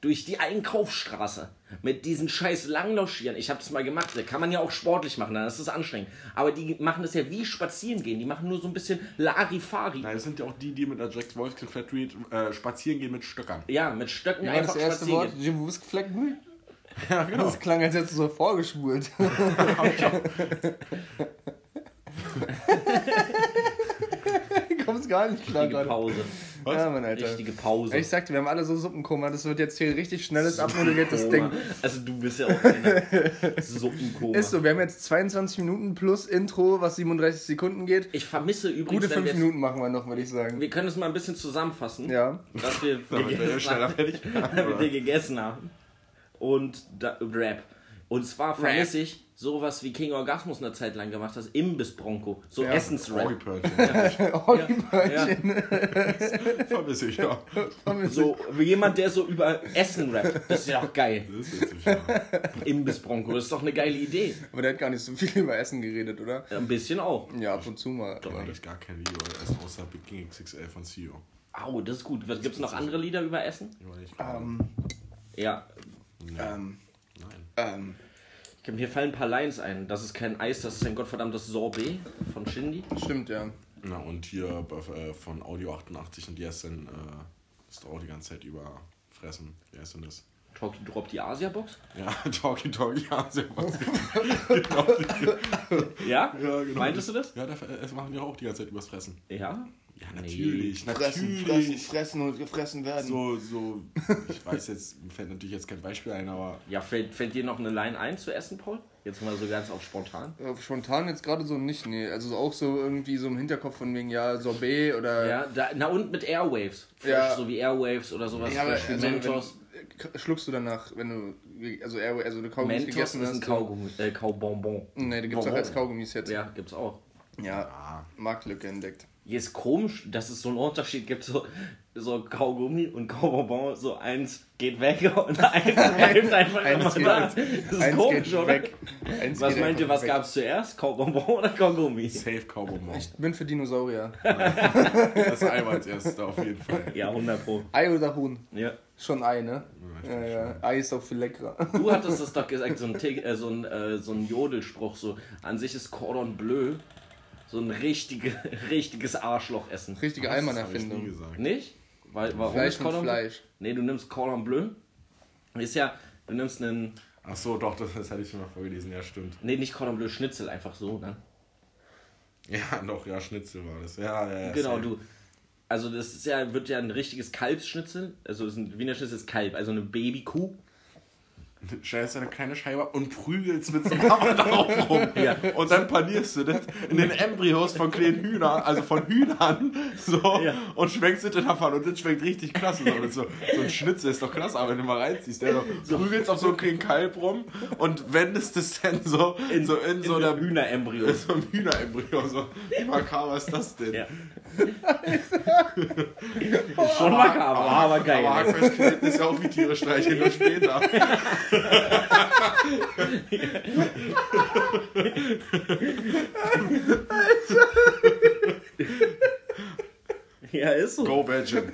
durch die Einkaufsstraße mit diesen scheiß Langlauschieren, ich habe das mal gemacht, da kann man ja auch sportlich machen, dann ist das anstrengend. Aber die machen das ja wie spazieren gehen, die machen nur so ein bisschen Larifari. Nein, das sind ja auch die, die mit der Jack Wolfskin Flat Reed äh, spazieren gehen mit Stöckern. Ja, mit Stöcken Ja, das einfach erste spazieren Wort, gehen. Jim Wuskflecken. Ja, genau. Das klang, als hättest du so vorgespult. Gar nicht klar Richtige gerade. Pause. Ja, Mann, Alter. Richtige Pause. Ich sagte, wir haben alle so Suppenkoma, das wird jetzt hier richtig schnelles, abmoderiertes Ding. Also du bist ja auch eine Suppenkoma. Ist so, wir haben jetzt 22 Minuten plus Intro, was 37 Sekunden geht. Ich vermisse übrigens, Gute wenn 5 wir, jetzt- Minuten machen wir noch, würde ich sagen. wir können es mal ein bisschen zusammenfassen, Ja. dass wir, Damit wir gegessen schneller haben, wir gegessen haben. Und da, Rap. Und zwar vermisse ich sowas wie King Orgasmus eine Zeit lang gemacht hat, Imbiss Bronco, so Orgi Essensrap. Pörtchen. Olli-Börnchen. Vermisse ich, ja. So wie jemand, der so über Essen rappt. Das ist ja auch geil. Das ist witzig, ja. Imbiss Bronco, das ist doch eine geile Idee. Aber der hat gar nicht so viel über Essen geredet, oder? Ein bisschen auch. Ja, ab und zu mal. Ich habe eigentlich gar kein Video essen, außer Big King XXL von CEO. Au, das ist gut. Gibt es noch andere Lieder über Essen? Ich meine, ich Ähm, Ja. ähm, Nein. Ähm, Mir fallen ein paar Lines ein. Das ist kein Eis, das ist ein gottverdammtes Sorbet von Shindy. stimmt, ja. Na, und hier äh, von Audio 88 und Jessen äh, ist auch die ganze Zeit über fressen. Wie heißt denn das? Talkie Drop die Asia-Box? Ja, Talkie Talkie, was. genau. Ja? Ja, genau. Meintest du das? Ja, da, es machen die auch die ganze Zeit übers Fressen. Ja? Ja, natürlich. Fressen, natürlich. fressen, fressen und gefressen werden. So, so, ich weiß jetzt, mir fällt natürlich jetzt kein Beispiel ein, aber Ja, fällt, fällt dir noch eine Line ein zu essen, Paul? Jetzt mal so ganz auf spontan. Äh, Spontan jetzt gerade so nicht, nee. Also auch so irgendwie so im Hinterkopf von wegen, ja, Sorbet oder. Ja, da, na und mit Airwaves. Ja. So wie Airwaves oder sowas. Ja, aber also, Mentos. wenn, schluckst du danach, wenn du also, Airway- also du Kaugummis Mentos gegessen ist hast? ein Kaugummi, äh, Kaubonbon. Nee, die gibt's auch Bonbon. als Kaugummis jetzt. Ja, gibt's auch. Ja, Marktlücke entdeckt. Hier ist komisch, dass es so einen Unterschied gibt, so, so Kaugummi und Kaubonbon, so eins geht weg und eins bleibt einfach Eins immer da. Das ist Eins komisch, geht oder? weg. Eins Was geht meint ihr, was weg. gab's zuerst? Kaubonbon oder Kaugummi? safe Mom. Ich bin für Dinosaurier. Das Ei war als erstes da auf jeden Fall. Ja, 100 Pro. Ei oder Huhn? Ja. Schon Ei, ne? Ja, ja. Ei ist auch viel leckerer. Du hattest das doch gesagt, so ein, äh, so ein, äh, so ein Jodelspruch, so an sich ist Cordon Bleu so ein richtige, richtiges Arschlochessen. Richtige Allmann-Erfindung. gesagt. Nicht? Weil, warum Fleisch ist und Cordon? Fleisch. Nee, du nimmst Cordon Bleu. Ist ja, du nimmst einen, Ach so, doch, das, das hatte ich schon mal vorgelesen, ja, stimmt. nee, nicht Cordon Bleu, Schnitzel, einfach so, ne? Ja, doch, ja, Schnitzel war das. Ja, ja, ja. Genau, du. Also das ist ja, wird ja ein richtiges Kalbsschnitzel. Also ist ein Wiener Schnitzel ist Kalb, also eine Babykuh. Stellst eine kleine Scheibe und prügelst mit so einem Hammer drauf rum. Ja. Und dann panierst du das in den Embryos von kleinen Hühnern, also von Hühnern, so, Ja. und schwenkst es in Pfanne. Und das schmeckt richtig klasse. So, so, ein Schnitzel ist doch klasse, aber wenn du mal reinziehst, der so, prügelst auf so einen kleinen Kalb rum und wendest es dann so in, so, in so einer Hühnerembryo. so einem Hühnerembryo. So, wie makaber ist das denn? Ja. Schon makaber, aber geil. Aber Hackfleischknetten ist ja auch wie Tiere streicheln, nur später. ja, ist so. Go Badgen.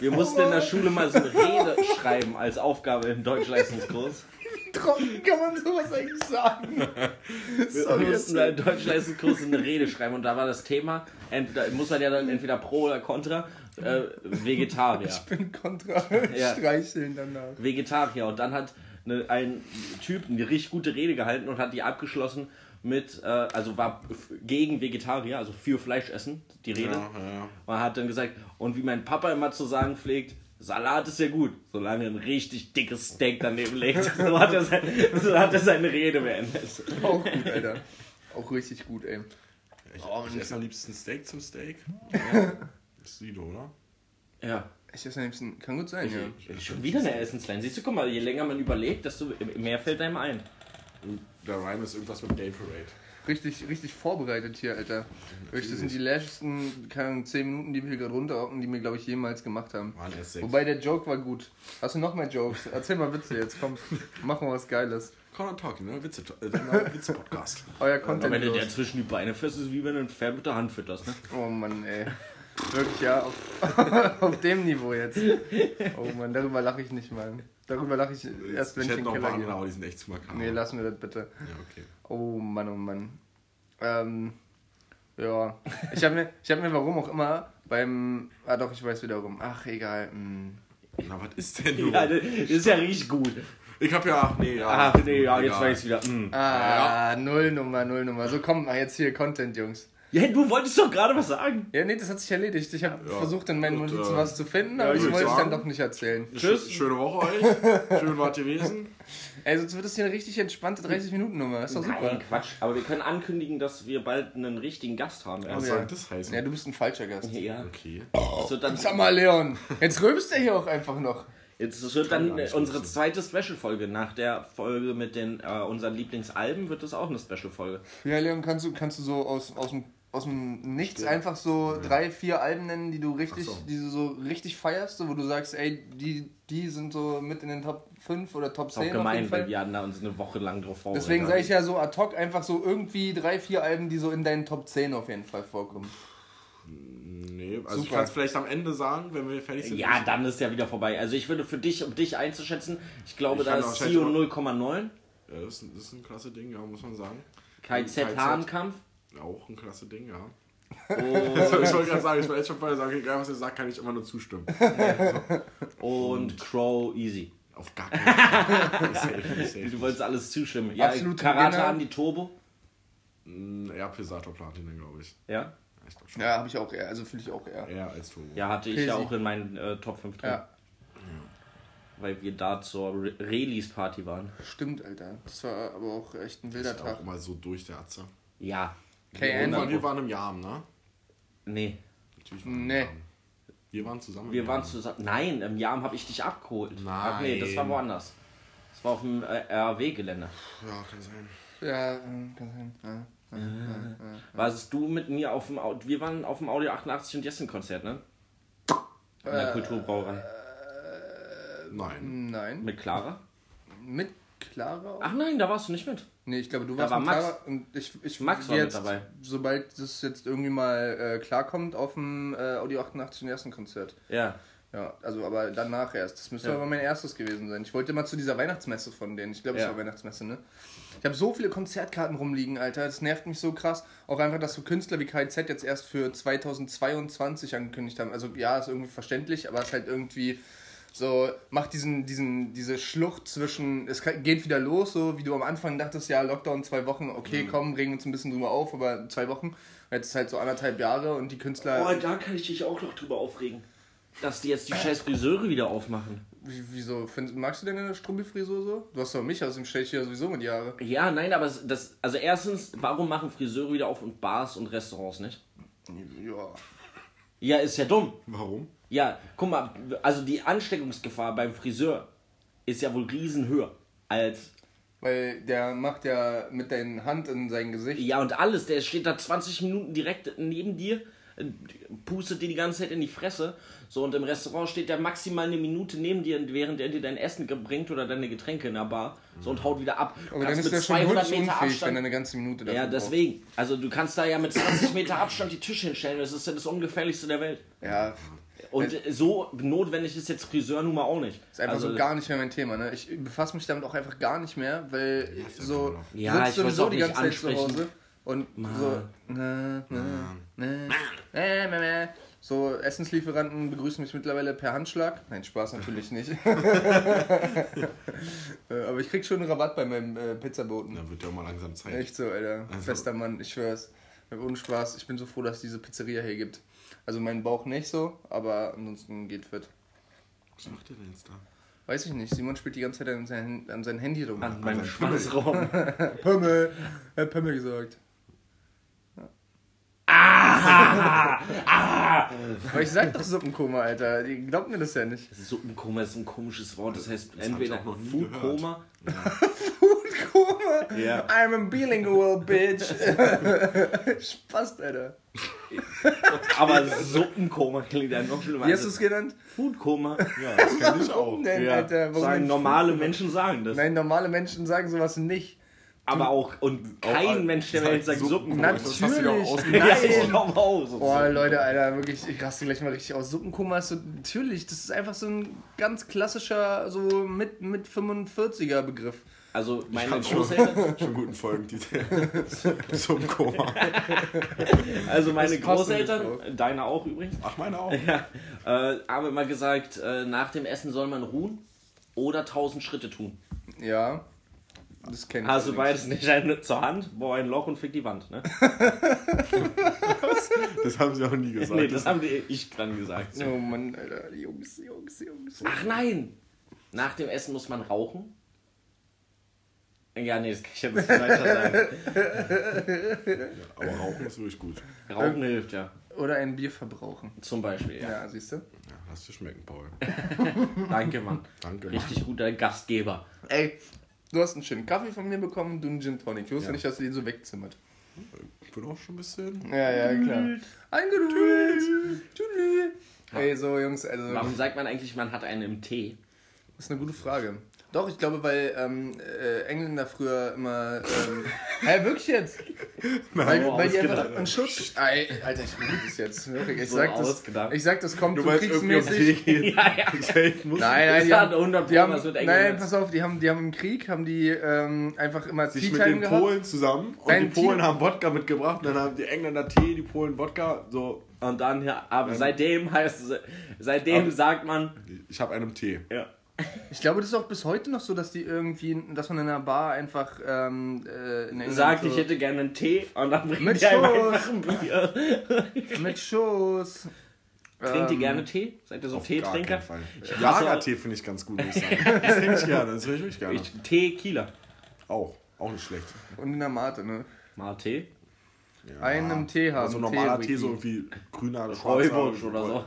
Wir mussten in der Schule mal so eine Rede schreiben als Aufgabe im Deutschleistungskurs. Trocken kann man sowas eigentlich sagen. Wir mussten da im Deutschleistungskurs eine Rede schreiben und da war das Thema, entweder, muss man ja dann entweder pro oder contra, äh, Vegetarier. Ich bin kontra Ja. streicheln danach. Vegetarier. Und dann hat eine, ein Typ eine richtig gute Rede gehalten und hat die abgeschlossen mit, äh, also war gegen Vegetarier, also für Fleischessen, die Rede. Ja, ja. Man hat dann gesagt, und wie mein Papa immer zu sagen pflegt, Salat ist ja gut, solange ein richtig dickes Steak daneben liegt. So hat er, sein, so hat er seine Rede beendet. Auch gut, Alter. Auch richtig gut, ey. Ich, Oh, ich esse am liebsten Steak zum Steak. Ist Sido, oder? Ja. Ich esse am liebsten. Kann gut sein, ja. Schon wieder eine Essensline. Siehst du, guck mal, je länger man überlegt, desto mehr fällt einem ein. Der Rhyme ist irgendwas mit Day Parade. Richtig, richtig vorbereitet hier, Alter. Wirklich, das sind die läschesten, keine Ahnung, 10 Minuten, die wir hier gerade runterhocken, die wir, glaube ich, jemals gemacht haben. Waren erst sechs. Wobei der Joke war gut. Hast du noch mehr Jokes? Erzähl mal Witze jetzt, komm. Machen wir was Geiles. Content Talking, ne? Witze, äh, der Witze-Podcast. Euer Und Content. wenn du der zwischen die Beine fest ist, wie wenn du ein Pferd mit der Hand fütterst. Ne? Oh Mann, ey. Wirklich, ja, auf, auf dem Niveau jetzt. Oh Mann, darüber lache ich nicht mal. Darüber lache ich erst, wenn ich ich in noch den Keller gehe. aber die sind echt zu makaber. Nee, lassen wir das bitte. Ja, okay. Oh Mann, oh Mann. Ähm, ja. Ich habe mir, ich hab mir warum auch immer beim. Ah doch, ich weiß wiederum. Ach, egal. hm. Na, was ist denn nun? Ja, das ist ja richtig gut. Ich hab ja, nee, ja. Ach nee, ja, jetzt egal. weiß ich wieder. mm. Ah, Nullnummer, Nullnummer. So, komm mal jetzt hier Content, Jungs. Ja, du wolltest doch gerade was sagen. Ja, nee, das hat sich erledigt. Ich habe Ja. versucht, in meinen Notizen äh, was zu finden, aber ich das wollte ich dann doch nicht erzählen. Tschüss. Schöne Woche euch. Schön wart ihr gewesen. Ey, sonst wird das hier eine richtig entspannte 30-Minuten-Nummer. Ist doch super. Nein, Quatsch. Aber wir können ankündigen, dass wir bald einen richtigen Gast haben. Was ja. soll das heißen? Ja, du bist ein falscher Gast. Ja. Okay. Wird dann, Sag mal, Leon, jetzt rülpst er hier auch einfach noch. jetzt das wird dann nicht unsere zweite Special-Folge. Nach der Folge mit den äh, unseren Lieblingsalben wird das auch eine Special-Folge. Ja, Leon, kannst du, kannst du so aus, aus, dem, aus dem Nichts einfach so drei, vier Alben nennen, die du richtig, so. die du so richtig feierst, so, wo du sagst, ey, die, die sind so mit in den Top 5 oder Top Ist auch 10 auf jeden gemein, weil wir hatten da uns eine Woche lang drauf vorbereitet. Deswegen sage ich ja so ad hoc einfach so irgendwie drei, vier Alben, die so in deinen Top 10 auf jeden Fall vorkommen. Nee, also ich Super. kann es vielleicht am Ende sagen, wenn wir fertig sind. Ja, dann ist ja wieder vorbei. Also ich würde für dich, um dich einzuschätzen, ich glaube, Ich da ist Sio auch- 0,9. Ja, das, ist, ein- das ist ein klasse Ding, ja, muss man sagen. KZ KZ. Hahnkampf. Auch ein klasse Ding, ja. Und, Also ich wollte gerade sagen, ich wollte jetzt schon vorher sagen, egal was ihr sagt, kann ich immer nur zustimmen. und Crow Easy. Auf gar keinen Fall. safe, safe. Du wolltest alles zustimmen. Ja, Absolute Karate haben die Turbo. Mm, Eher Pesato Platin, glaube ich. Ja. Ja, ich glaube schon. Ja, habe ich auch eher, also fühle ich auch eher. Eher als Turbo. Ja, hatte ich Crazy. ja auch in meinen äh, Top 5 drin. Ja, Weil wir da zur Re Release-Party waren. stimmt, Alter. Das war aber auch echt ein wilder ja auch Tag. immer so durch der Atze. Ja. KN. Und wir waren im Jam, ne? Nee. Natürlich waren Nee. Jam. Wir waren zusammen. Wir waren Jam. zusammen. Nein, im Jahr habe ich dich abgeholt. Nein. Ach nee, das war woanders. Das war auf dem äh, RAW-Gelände. Ja, kann sein. Ja, äh, kann sein. Ja. Warst du mit mir auf dem Au- Wir waren auf dem Audio 88 und Jessen-Konzert, ne? In der Kulturbrauerei. Nein. Nein. Mit Clara? Mit Clara? Ach nein, da warst du nicht mit. Nee, ich glaube, du Da warst war mit Max. Clara und ich, ich Max war mit jetzt, dabei. Sobald das jetzt irgendwie mal äh, klarkommt auf dem äh, Audio 88 im ersten Konzert. Ja. Ja, also aber danach erst. Das müsste Ja. aber mein erstes gewesen sein. Ich wollte mal zu dieser Weihnachtsmesse von denen. Ich glaube, es Ja. war Weihnachtsmesse, ne? Ich habe so viele Konzertkarten rumliegen, Alter. Das nervt mich so krass. Auch einfach, dass so Künstler wie KZ jetzt erst für 2022 angekündigt haben. Also ja, ist irgendwie verständlich, aber es ist halt irgendwie so, macht diesen, diesen, diese Schlucht zwischen, es geht wieder los, so wie du am Anfang dachtest, ja, Lockdown zwei Wochen, okay, Mhm. komm, regen uns ein bisschen drüber auf, aber zwei Wochen. Jetzt ist halt so anderthalb Jahre und die Künstler. Oh, da kann ich dich auch noch drüber aufregen. Dass die jetzt die scheiß Friseure wieder aufmachen. Wie, wieso? Find, magst du denn eine Strumpelfrisur so? Du hast doch mich aus dem stell ich ja sowieso mit Jahre. Ja, nein, aber das. Also erstens, warum machen Friseure wieder auf und Bars und Restaurants nicht? Ja. Ja, ist ja dumm. Warum? Ja, guck mal, also die Ansteckungsgefahr beim Friseur ist ja wohl riesen höher als. Weil der macht ja mit deiner Hand in sein Gesicht. Ja, und alles, der steht da 20 Minuten direkt neben dir, pustet dir die ganze Zeit in die Fresse. So, und im Restaurant steht der maximal eine Minute neben dir, während er dir dein Essen bringt oder deine Getränke in der Bar. So, und haut wieder ab. Aber dann Kannst ist der schon unfähig, wenn er eine ganze Minute dafür Ja, braucht. deswegen. Also du kannst da ja mit 20 Meter Abstand die Tische hinstellen. Das ist ja das Ungefährlichste der Welt. Ja, Und so notwendig ist jetzt Friseur nun mal auch nicht. ist einfach also, so gar nicht mehr mein Thema. Ne? Ich befasse mich damit auch einfach gar nicht mehr, weil so Ja, du sitzt ich sowieso die nicht ganze Zeit zu. Hause und so na, na, na, na, na, na. so Essenslieferanten begrüßen mich mittlerweile per Handschlag. Nein, Spaß natürlich nicht. Äh, Aber ich krieg schon einen Rabatt bei meinem äh, Pizzaboten. Da wird ja auch mal langsam Zeit. Echt so, Alter. Also- Bester Mann, ich schwör's. Ohne Spaß, ich bin so froh, dass es diese Pizzeria hier gibt. Also mein Bauch nicht so, aber ansonsten geht fit. Was macht ihr denn jetzt da? Weiß ich nicht, Simon spielt die ganze Zeit an sein, an sein Handy rum. an meinem Schwanzraum. Pömmel, er hat Pömmel gesagt. Ah! Aber ich sag doch Suppenkoma, Alter. Die glaubt mir das ja nicht. Suppenkoma ist ein komisches Wort. Das heißt ich entweder noch Foodkoma. Koma! Ja. I'm a bilingual bitch. Spaß, Alter. Aber Suppenkoma klingt ja noch schlimmer. Wie hast du es genannt? Foodkoma? Ja, das kenne ich auch. Nein, Ja, Alter, warum sagen denn normale Menschen sagen das. Nein, normale Menschen sagen sowas nicht. Aber auch, und kein Auch, Mensch der Welt sagt Suppenkoma. Suppenkoma. Das hast du ja auch Natürlich. ich Nein. glaube auch. So. Boah, Leute, Alter, wirklich, ich raste gleich mal richtig aus. Suppenkoma ist so, natürlich, das ist einfach so ein ganz klassischer, so mit, mit 45er Begriff. Also meine Hab schon, Großeltern, schon guten Folgentitel. so im Koma. also meine Das Großeltern, deine auch übrigens, Ach, meine auch. ja, äh, haben immer gesagt, äh, nach dem Essen soll man ruhen oder tausend Schritte tun. Ja, das kenne ich. Hast du allerdings. beides nicht eine zur Hand, boah, ein Loch und fick die Wand, ne? Das haben sie auch nie gesagt. nee, das haben die ich dann gesagt. Oh Mann, Alter, Jungs, Jungs, Jungs. Ach nein! Nach dem Essen muss man rauchen? Ja, nee, das kann ich jetzt nicht weiter sagen. Aber Rauchen ist wirklich gut. Rauchen hilft, ja. Oder ein Bier verbrauchen. Zum Beispiel, ja. Ja, siehst du? Ja, lass dir schmecken, Paul. Danke, Mann. Danke. Richtig guter Gastgeber. Ey, du hast einen schönen Kaffee von mir bekommen, du einen Gin Tonic. Ich wusste Ja. nicht, dass du den so wegzimmert. Ich bin auch schon ein bisschen. Ja, ja, klar. Eingeduldet. Tschüss. Ey, so, Jungs, also. Warum sagt man eigentlich, man hat einen im Tee? Das ist eine gute Frage. Doch, ich glaube, weil ähm, äh, Engländer früher immer. Ähm, hä, wirklich jetzt? Weil, weil die einfach ausgedacht. einen Schutz. Alter, ich google das jetzt. Wirklich. Ich So sag das, ich sag, das kommt Du so weißt irgendwie um Tee kriegsmäßig. Ja, ja. Safe muss. Nein, nein, die hat haben, 100 die haben, was mit nein, Engländern. pass auf, die haben, die haben im Krieg haben die ähm, einfach immer sich mit den gehabt. Polen zusammen und Dein die Polen Team- haben Wodka mitgebracht und dann haben die Engländer Tee, die Polen Wodka. So, Und dann, ja, aber seitdem heißt es, seitdem Aber- sagt man, ich habe einen Tee. ja. Ich glaube, das ist auch bis heute noch so, dass die irgendwie, dass man in einer Bar einfach ähm, äh, sagt, so ich hätte gerne einen Tee und dann bringt Mit die einem Schuss. einfach ein Bier. mit Schuss. Trinkt ihr Ähm, gerne Tee? Seid ihr so Auf Teetrinker? Jagertee finde ich ganz gut, muss ich sagen. Das trinke ich gerne, das trinke ich wirklich gerne. Ich, Tee, Kieler. Auch, auch nicht schlecht. Und in der Mate, ne? Mal Tee. Ja. Einen Tee haben, Also normaler Tee Tee, so irgendwie grüner, Räubusch schwarzer. oder so.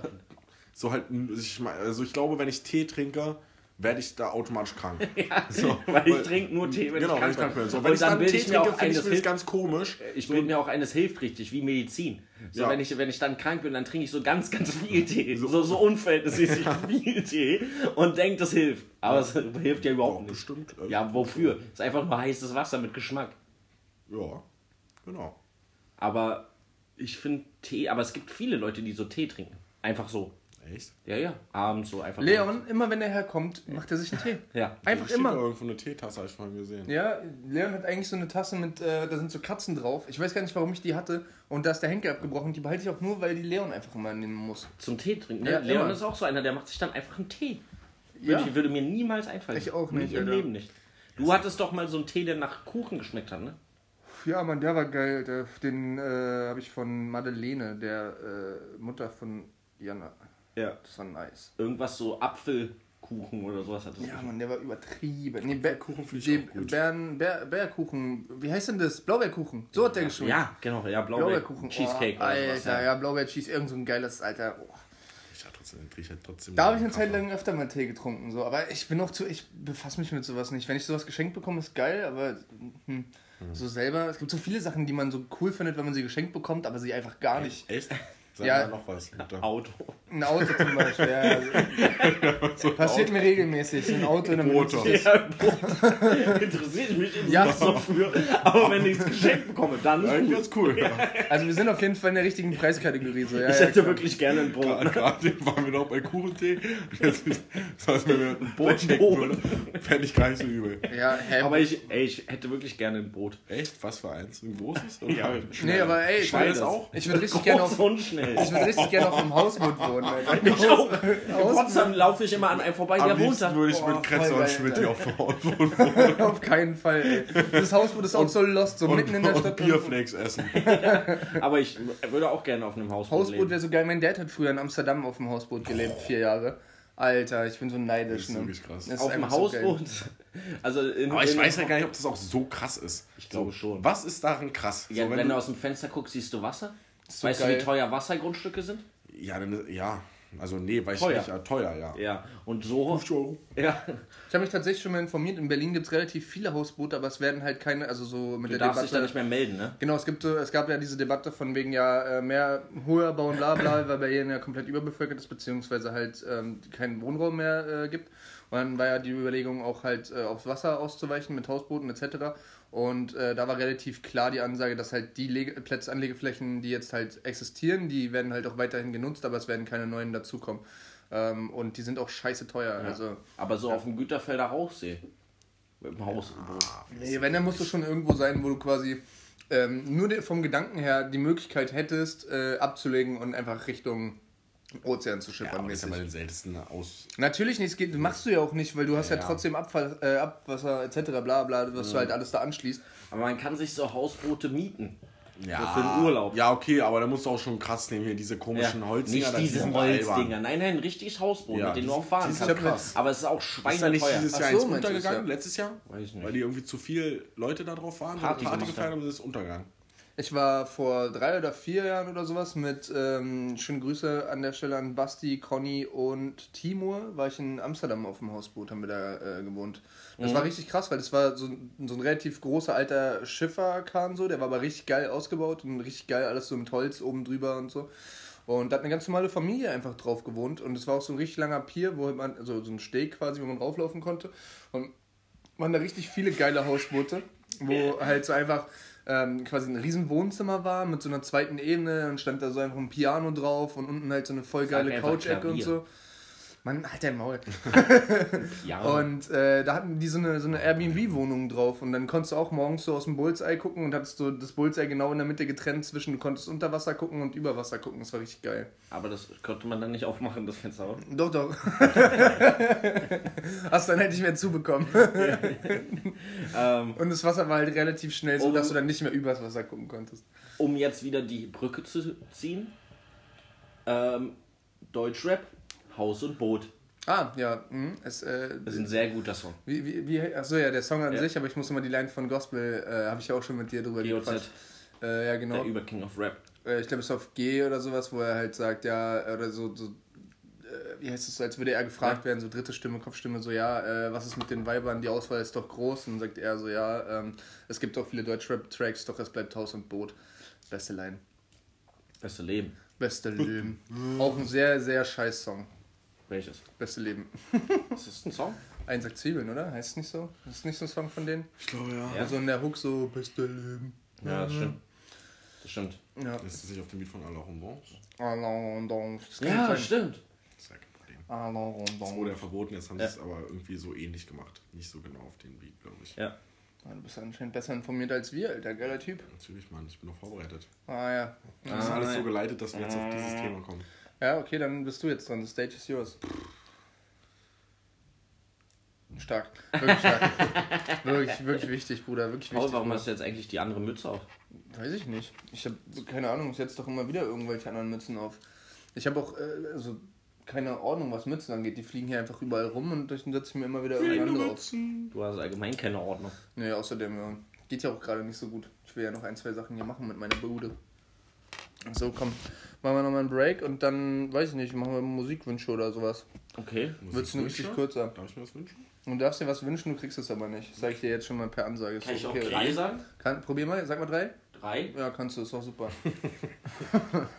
So halt, ich, also ich glaube, wenn ich Tee trinke, werde ich da automatisch krank. so, Weil ich trinke nur Tee, wenn genau, ich krank ich krank bin. So, Und wenn ich dann bilde Tee trinke, auch finde ich das ganz komisch. Ich so, bilde mir auch ein, es hilft richtig, wie Medizin. So, Ja. wenn, ich, wenn ich dann krank bin, dann trinke ich so ganz, ganz viel Tee. So, so unverhältnismäßig viel Tee und denke, das hilft. Aber es hilft ja überhaupt Doch, nicht. bestimmt. Also, Ja, wofür? Es ist einfach nur heißes Wasser mit Geschmack. Ja, genau. Aber ich finde Tee, aber es gibt viele Leute, die so Tee trinken. Einfach so. Echt? Ja, ja. Abends so einfach. Leon, immer wenn er herkommt, macht er sich einen Tee. Ja. Einfach Steht da immer. irgendwo eine Teetasse, habe ich vorhin gesehen. Ja, Leon hat eigentlich so eine Tasse mit, äh, da sind so Katzen drauf. Ich weiß gar nicht, warum ich die hatte. Und da ist der Henkel abgebrochen. Die behalte ich auch nur, weil die Leon einfach immer nehmen muss. Zum Tee trinken. Ne? Ja, Leon immer. ist auch so einer, der macht sich dann einfach einen Tee. Ja. Würde, würde mir niemals einfallen. Ich auch nicht, Nie im. Leben nicht. Du hattest doch mal so einen Tee, der nach Kuchen geschmeckt hat, ne? Ja, Mann, der war geil. Den äh, habe ich von Madeleine, der äh, Mutter von Jana. Ja. Das war nice. Irgendwas so Apfelkuchen oder sowas hat das. Ja, Mann, der war übertrieben. Nee, Bärkuchen ich die. Bären, Bär, Bärkuchen. Wie heißt denn das? Blaubeerkuchen. So hat der geschmeckt. Ja, genau, ja, Blaubeer, Blaubeerkuchen. Cheesecake oh, oder Alter, sowas. ja. Ja. Blaubeer-Cheese. Irgend so ein geiles, Alter. Oh. Ich hatte trotzdem, ich halt trotzdem. Da habe ich eine. Zeit lang öfter mal Tee getrunken. So. Aber ich bin auch zu, ich befasse mich mit sowas nicht. Wenn ich sowas geschenkt bekomme, ist geil, aber hm, so selber. Es gibt so viele Sachen, die man so cool findet, wenn man sie geschenkt bekommt, aber sie einfach gar nicht. Echt? Sag Ja. mal noch was. Bitte. Auto. Ein Auto zum Beispiel. Ja, passiert mir regelmäßig. So ein Auto in einem Motor. Ja, Brot. Interessiert mich Ja. ja. so für. Aber wenn ich es geschenkt bekomme, dann ist ganz cool. Ja. Also wir sind auf jeden Fall in der richtigen Preiskategorie. So. Ja, Ich ja, hätte klar. wirklich gerne ein Brot. Ne? Gerade waren wir noch bei Kuchentee. Jetzt ist, das heißt, wenn wir ein Boot schenken Boot. würde, fände ich gar nicht so übel. ja, hä, Aber ich, ey, ich hätte wirklich gerne ein Brot. Echt? Was für eins? Ein großes? Oder Ja. Nee, aber ey, ich Schnell würde ist auch? ich würd richtig gerne auf, und schnell. Ich würd richtig gerne auf einem Hausboot wohnen. Alter. Ich auch. In Potsdam laufe ich immer an einem vorbei, Am der wohnt liebsten da. würde ich mit Kretzer und Schmidt Alter. auf dem Hausboot wohnen auf keinen Fall. Ey. Das Hausboot ist auch so lost, so und, mitten in der und Stadt. Bierflakes essen. Aber ich würde auch gerne auf einem Hausboot, Hausboot leben. wäre so geil. Mein Dad hat früher in Amsterdam auf dem Hausboot gelebt, vier Jahre. Alter, ich bin so neidisch. Das ist Ne? wirklich krass. Das ist Auf dem so. Hausboot. Also in, Aber ich in, weiß ja gar nicht, ob das auch so krass ist. Ich glaube schon. Was ist daran krass? Ja, so, wenn, du aus dem Fenster guckst, siehst du Wasser. So weißt du, geil. wie teuer Wassergrundstücke sind? ja, dann, ja. Also nee, weiß Teuer. ich nicht. Ja, teuer, ja. Ja, und so. 50 Euro. Ja, Ich habe mich tatsächlich schon mal informiert, in Berlin gibt es relativ viele Hausboote, aber es werden halt keine, also so mit du der darfst dich da Debatte. nicht mehr melden, ne? Genau, es, gibt, es gab ja diese Debatte von wegen ja äh, mehr höher bauen, bla bla, weil Berlin ja komplett überbevölkert ist, beziehungsweise halt ähm, keinen Wohnraum mehr äh, gibt. Und dann war ja die Überlegung auch halt äh, aufs Wasser auszuweichen mit Hausbooten etc. Und äh, da war relativ klar die Ansage, dass halt die Lege Plätze, Anlegeflächen, die jetzt halt existieren, die werden halt auch weiterhin genutzt, aber es werden keine neuen dazukommen. Ähm, und die sind auch scheiße teuer. Also Aber so auf dem Güterfelder Rauchsee. Mit dem Haus. Nee, wenn, dann musst du schon irgendwo sein, wo du quasi ähm, nur vom Gedanken her die Möglichkeit hättest, äh, abzulegen und einfach Richtung Ozean zu Ja, schippern. aber das ist ja bei den seltensten aus. Natürlich nicht, das geht, machst du ja auch nicht, weil du hast ja, Ja, ja. trotzdem Abfall, äh, Abwasser etc. bla bla, was du halt alles da anschließt. Aber man kann sich so Hausboote mieten. Ja, für den Urlaub. Ja, okay, aber da musst du auch schon krass nehmen hier, diese komischen Holzdinger. Nicht diese Holzdinger. Nein, nein, ein richtiges Hausboot, Ja, mit dem die du auch fahren kannst. krass. Aber es ist auch Ist da nicht schweineteuer. dieses Jahr so, eins untergegangen, ja? letztes Jahr? Weiß ich nicht. Weil die irgendwie zu viele Leute da drauf waren, Party Party, gefeiert haben. und es ist untergegangen. Ich war vor drei oder vier Jahren oder sowas mit, ähm, schöne Grüße an der Stelle an Basti, Conny und Timur, war ich in Amsterdam auf dem Hausboot, haben wir da äh, gewohnt. Das war richtig krass, weil das war so, ein- so ein relativ großer alter Schifferkahn so, der war aber richtig geil ausgebaut und richtig geil alles so mit Holz oben drüber und so. Und da hat eine ganz normale Familie einfach drauf gewohnt und es war auch so ein richtig langer Pier, wo man, also so ein Steg quasi, wo man rauflaufen konnte. Und waren da richtig viele geile Hausboote, wo halt so einfach ähm, quasi ein riesen Wohnzimmer war mit so einer zweiten Ebene und stand da so einfach ein Piano drauf und unten halt so eine voll geile Couch-Ecke und so. Mann, halt dein Maul. Ja, Und äh, da hatten die so eine, so eine Airbnb-Wohnung drauf und dann konntest du auch morgens so aus dem Bullseye gucken und hattest so das Bullseye genau in der Mitte getrennt zwischen, du konntest unter Wasser gucken und über Wasser gucken. Das war richtig geil. aber das konnte man dann nicht aufmachen, das Fenster. oder? Doch, doch. Hast dann halt nicht mehr zubekommen. Ähm, Und das Wasser war halt relativ schnell, so Um- dass du dann nicht mehr übers Wasser gucken konntest. um jetzt wieder die Brücke zu ziehen. Ähm, Deutschrap, Haus und Boot. Ah, ja. Mh, es, äh, Das ist ein sehr guter Song. wie, wie, wie, achso, ja, der Song an Ja. sich, aber ich muss immer die Line von Gospel, äh, habe ich ja auch schon mit dir drüber GOZ, gequatscht. Äh, ja, genau. der Überking of Rap. Äh, ich glaube, es ist auf G oder sowas, wo er halt sagt, ja, oder so, so äh, wie heißt es, so, als würde er gefragt werden, so dritte Stimme, Kopfstimme, so, ja, äh, was ist mit den Weibern, die Auswahl ist doch groß. Und sagt er so, ja, ähm, es gibt auch viele Deutschrap-Tracks, doch es bleibt Haus und Boot. Beste Line. Beste Leben. Beste Leben. auch ein sehr, sehr scheiß Song. Welches? Beste Leben. Ist das ein Song? Ein Sack Zwiebeln, oder? Heißt es nicht so? Ist es nicht so ein Song von denen? Ich glaube ja. Ja. Also in der Hook so, beste Leben. Ja, das stimmt. Das stimmt. Ja. Das ist nicht auf dem Lied von Allah Rombon. Das kann Ja, sein. stimmt. Das ist ja kein Problem. Alain Das Rondon. wurde ja verboten, jetzt haben Ja. sie es aber irgendwie so ähnlich gemacht. Nicht so genau auf den Beat, glaube ich. Ja. Ah, Du bist anscheinend besser informiert als wir, Alter. Geiler Typ. Natürlich, Mann, ich bin noch vorbereitet. Ah ja. Das ist Ah, alles so ja. geleitet, dass wir jetzt auf dieses Thema kommen. Ja, okay, dann bist du jetzt dran. The stage is yours. Stark. Wirklich stark. wirklich, wirklich wichtig, Bruder. Wirklich Paul, wichtig. warum Bruder. hast du jetzt eigentlich die andere Mütze auf? Weiß ich nicht. Ich habe keine Ahnung. Ich setze doch immer wieder irgendwelche anderen Mützen auf. Ich habe auch äh, also keine Ordnung, was Mützen angeht. Die fliegen hier einfach überall rum und dann setze ich mir immer wieder irgendeine andere auf. Du hast allgemein keine Ordnung. Nee, außerdem ja, geht ja auch gerade nicht so gut. Ich will ja noch ein, zwei Sachen hier machen mit meiner Bude. So, komm. Machen wir nochmal einen Break und dann, weiß ich nicht, machen wir Musikwünsche oder sowas. Okay. Wird's nur richtig kürzer. Darf ich mir was wünschen? Du darfst dir was wünschen, du kriegst es aber nicht. Sag ich dir jetzt schon mal per Ansage. Kann ich auch okay. drei sagen? Kann, probier mal, sag mal drei. Drei? Ja, kannst du, ist doch super.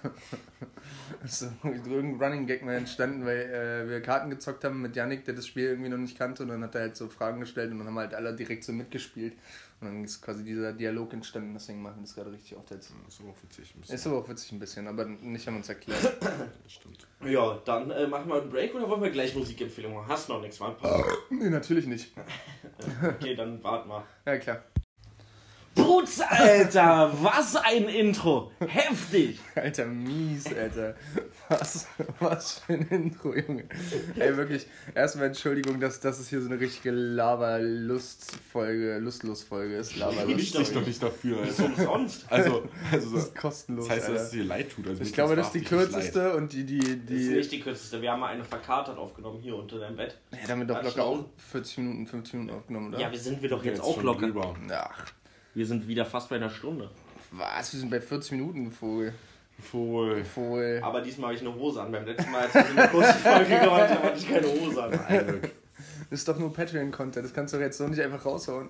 ist so irgendein Running Gag mal entstanden, weil äh, wir Karten gezockt haben mit Yannick, der das Spiel irgendwie noch nicht kannte und dann hat er halt so Fragen gestellt und dann haben halt alle direkt so mitgespielt. Und dann ist quasi dieser Dialog entstanden, deswegen machen wir das gerade richtig oft jetzt. Das ist aber auch witzig. Ein bisschen. Ist aber auch witzig ein bisschen, aber nicht haben wir uns erklärt. Stimmt. Ja, dann äh, machen wir einen Break oder wollen wir gleich Musikempfehlungen machen? Hast noch nichts, Mann? nee, natürlich nicht. Okay, dann warten wir. Ja, klar. Putz, Alter! Was ein Intro! Heftig! Alter, mies, Alter. Was, was für ein Intro, Junge. Ey, wirklich, erstmal Entschuldigung, dass das ist hier so eine richtige Lava-Lust-Folge, Lustlos-Folge ist. Lava-Lust. Ich Ich doch nicht dafür. Ist umsonst. Also, also Das ist kostenlos, das heißt, Alter. dass es dir leid tut. Also Ich glaube, das ist die kürzeste und die, die, Das ist die. nicht die kürzeste. Wir haben mal eine verkatert aufgenommen hier unter deinem Bett. Ja, damit doch locker auch 40 Minuten, 50 Minuten aufgenommen, oder? Ja, wir sind wir doch jetzt Jetzt auch locker. Drüber. Ach, Wir sind wieder fast bei einer Stunde. was? Wir sind bei 40 Minuten, Vogel. Voll. Voll. Aber diesmal habe ich eine Hose an. Beim letzten Mal, als wir so eine große Folge gemacht haben, hatte ich keine Hose an. Ein Glück. Das ist doch nur Patreon-Content, das kannst du doch jetzt so nicht einfach raushauen.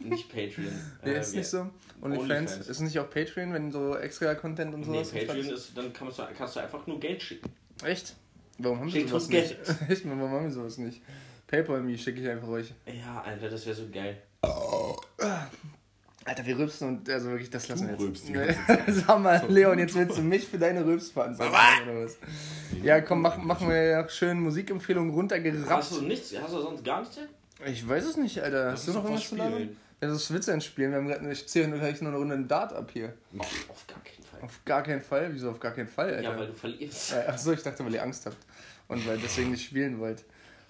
Nicht Patreon. Nee, Äh, ist wir- nicht so. OnlyFans. OnlyFans. Ist nicht auch Patreon, wenn so extra Content und Nee, sowas Patreon ist, dann kannst du, kannst du einfach nur Geld schicken. Echt? Warum haben wir Schickt sowas uns nicht? Geld. Echt, warum haben wir sowas nicht? Paypal-Me schicke ich einfach euch. Ja, Alter, das wäre so geil. Alter, wir rülpsen und also wirklich, das lassen wir Du die jetzt. ganze Sag mal, Leon, jetzt willst du mich für deine Rülpsveranstaltung oder was? Ja, komm, mach, machen wir ja schön Musikempfehlungen runtergerappt. Hast du nichts? Hast du sonst gar nichts? Ich weiß es nicht, Alter. Hast du noch irgendwas was zu labern? spielen. Ja, das ist Witz einspielen. Wir haben grad, ich zähle gleich noch eine Runde einen Dart ab hier. Auf gar keinen Fall. Auf gar keinen Fall. Wieso auf gar keinen Fall, Alter? Ja, weil du verlierst. Äh, Achso, ich dachte, weil ihr Angst habt. Und weil deswegen nicht spielen wollt.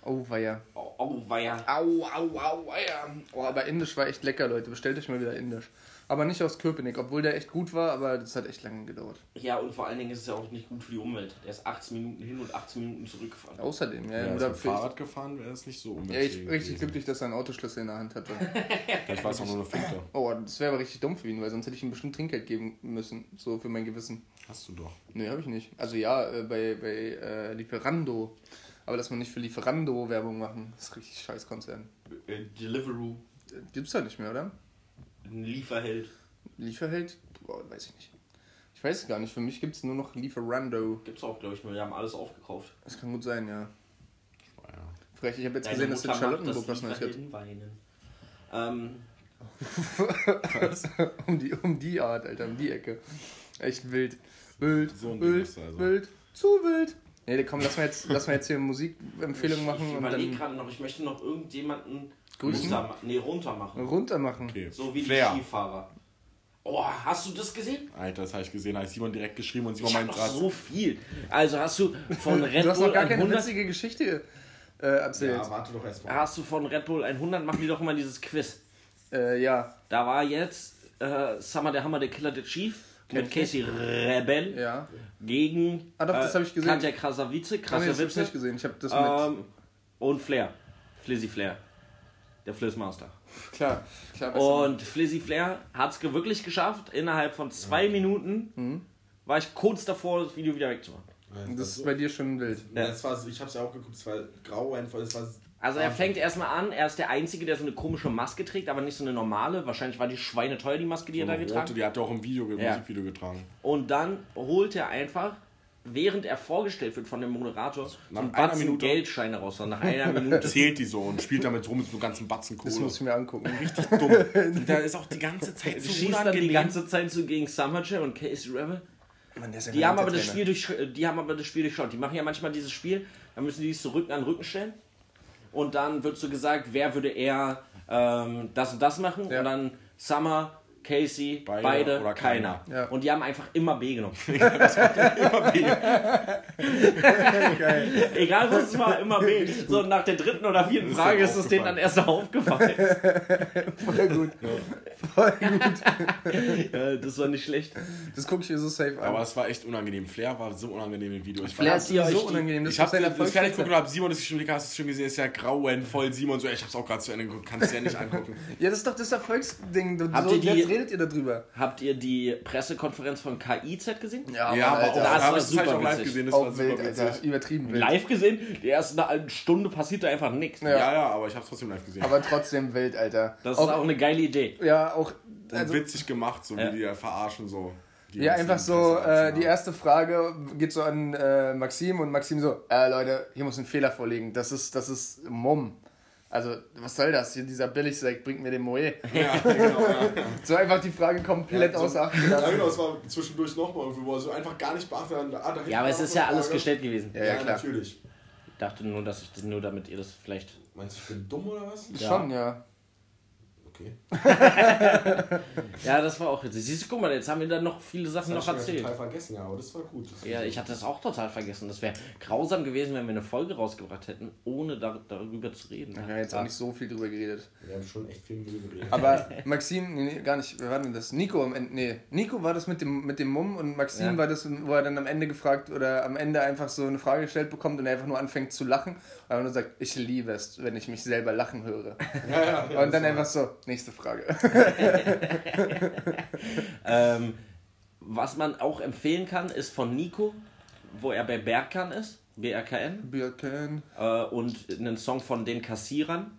Oh, weia. Oh, oh weia. Au, au, au, weia. Oh, aber Indisch war echt lecker, Leute. Bestellt euch mal wieder Indisch. Aber nicht aus Köpenick, obwohl der echt gut war, aber das hat echt lange gedauert. Ja, und vor allen Dingen ist es ja auch nicht gut für die Umwelt. Der ist 18 Minuten hin und 18 Minuten zurückgefahren. Außerdem, ja. Ja, da mit Fahrrad gefahren wäre das nicht so ja, ich umweltschädlich. richtig gewesen. glücklich, dass er einen Autoschlüssel in der Hand hatte. Vielleicht war es auch nur eine Finte. Oh, das wäre aber richtig dumm für ihn, weil sonst hätte ich ihm bestimmt Trinkgeld geben müssen. So für mein Gewissen. Hast du doch. Nee, habe ich nicht. Also ja, äh, bei, bei äh, Lieferando. Aber dass man nicht für Lieferando Werbung machen, ist richtig scheiß Konzern. Äh, Deliveroo, Gibt's halt nicht mehr, oder? Lieferheld. Lieferheld? Boah, weiß ich nicht. Ich weiß es gar nicht. Für mich gibt's nur noch Lieferando. Gibt's auch, glaube ich, nur. Die haben alles aufgekauft. Das kann gut sein, ja. Ja. Vielleicht, ich habe jetzt Deine gesehen, dass in Mutter macht Charlottenburg was Neues gibt. Weinen. Ähm, um, die, um die Art, Alter, um die Ecke. Echt wild. Wild, So wild, also. wild, zu wild. Nee, komm, lass mal jetzt, lass mal jetzt hier Musikempfehlungen machen ich und überlege dann gerade noch, ich möchte noch irgendjemanden Grüßen? runter, nee, runter machen. runter machen. Okay. So wie Flair. die Skifahrer. Oh, hast du das gesehen? Alter, das habe ich gesehen. Da hat Simon direkt geschrieben und Simon Ich meint gerade. so viel. Also hast du von Red Du hast Bull noch gar keine 100 witzige Geschichte äh, erzählt. warte doch erstmal. hast du von Red Bull 100 machen die doch immer dieses Quiz. Äh, ja, Da war jetzt äh, Summer der Hammer, der Killer, der Chief mit Casey Rebel ja. gegen Ah, doch, das äh, ich gesehen. Katja Krasavice, Ah, nee, das ich Krasavice nicht gesehen. Ich habe das mit. ähm, und Flair. Flizzy Flair. Der Flizzmaster. klar, klar. Und Flizzy Flair hat es wirklich geschafft. Innerhalb von zwei Minuten Mhm. war ich kurz davor, das Video wieder wegzumachen. das ist bei dir schon wild. Ja, das war, ich hab's ja auch geguckt, es war grau einfach, es war Also er fängt erstmal an, er ist der Einzige, der so eine komische Maske trägt, aber nicht so eine normale. Wahrscheinlich war die Schweine teuer, die Maske, die er da Rote, getragen die hat er auch im Video, Ja. Musikvideo getragen. Und dann holt er einfach, während er vorgestellt wird von dem Moderator, so einen Batzen Minute? Geldscheine raus. Und nach einer Minute. Zählt die so und spielt damit rum mit so einem ganzen Batzen Das Kohle. muss ich mir angucken. Richtig dumm. da ist auch die ganze Zeit so schießt dann die unangenehm. ganze Zeit so gegen Summerchill und Casey Rebel. Mann, ja Die haben, aber das. Spiel durch, die haben aber das Spiel durchschaut. Die machen ja manchmal dieses Spiel, dann müssen die sich so Rücken an Rücken stellen. Und dann wird so gesagt, wer würde eher ähm, das und das machen. Ja. Und dann Summer, Casey, beide, Beide oder keiner. keiner. Ja. Und die haben einfach immer B genommen. Egal was es war, immer B. So nach der dritten oder vierten ist Frage ist es denen dann erst aufgefallen. Voll gut. Voll gut. ja, das war nicht schlecht. Das gucke ich mir so safe an. Aber es war echt unangenehm. Flair war so unangenehm im Video. Ich Flair ist euch so die- unangenehm. Das ich habe das fertig geguckt und habe Simon das schon, hast du schon gesehen, ist ja grauenvoll. Simon so, ich hab's auch gerade zu Ende geguckt, kannst du ja nicht angucken. Ja, das ist doch das Erfolgsding. Du, Habt so, ihr die- jetzt redet ihr darüber. Habt ihr die Pressekonferenz von KIZ gesehen? Ja, ja, aber auch, das da war habe ich das super auch live witzig. gesehen, das war Auch wild, super Alter. witzig. Übertrieben wild. Live gesehen? Die erste eine Stunde passiert da einfach nichts. Ja. Ja, ja, aber ich hab's trotzdem live gesehen. Aber trotzdem wild, Alter. Das ist auch eine geile Idee. ja, auch. und Also, witzig gemacht, so Ja. wie die verarschen so. Ja, einfach so, äh, die erste Frage geht so an äh, Maxim und Maxim so, äh, Leute, hier muss ein Fehler vorliegen. Das ist, das ist Mumm. Also, was soll das? Hier, dieser Billigsack bringt mir den Moe. Ja, genau, ja. So einfach die Frage komplett Ja, so- außer Acht Ja, genau, es war zwischendurch nochmal irgendwie, wo er so einfach gar nicht beachtet hat. Ah, Ja, aber es ist ja eine alles Frage. gestellt gewesen. Ja, ja, Ja, klar. natürlich. Ich dachte nur, dass ich das nur damit ihr das vielleicht. Meinst du, ich bin dumm oder was? Schon, ja. Okay. Ja, das war auch witzig. Siehst du, guck mal, jetzt haben wir dann noch viele Sachen noch Das ich erzählt. total vergessen, ja, aber das war gut. Das Ja, ich hatte das auch total vergessen. Das wäre grausam gewesen, wenn wir eine Folge rausgebracht hätten, ohne da, darüber zu reden. Wir haben jetzt auch nicht so viel drüber geredet. Wir haben schon echt viel Mühe geredet. Aber Maxim, nee, nee, gar nicht, wer war denn das? Nico am Ende, nee, Nico war das mit dem, mit dem Mumm und Maxim Ja. war das, wo er dann am Ende gefragt oder am Ende einfach so eine Frage gestellt bekommt und er einfach nur anfängt zu lachen und einfach nur sagt, ich liebe es, wenn ich mich selber lachen höre. Ja, ja, und dann das einfach so, nächste Frage. Ähm, Was man auch empfehlen kann, ist von Nico, wo er bei Berkan ist, BRKN, Birken. äh, und einen Song von den Kassierern.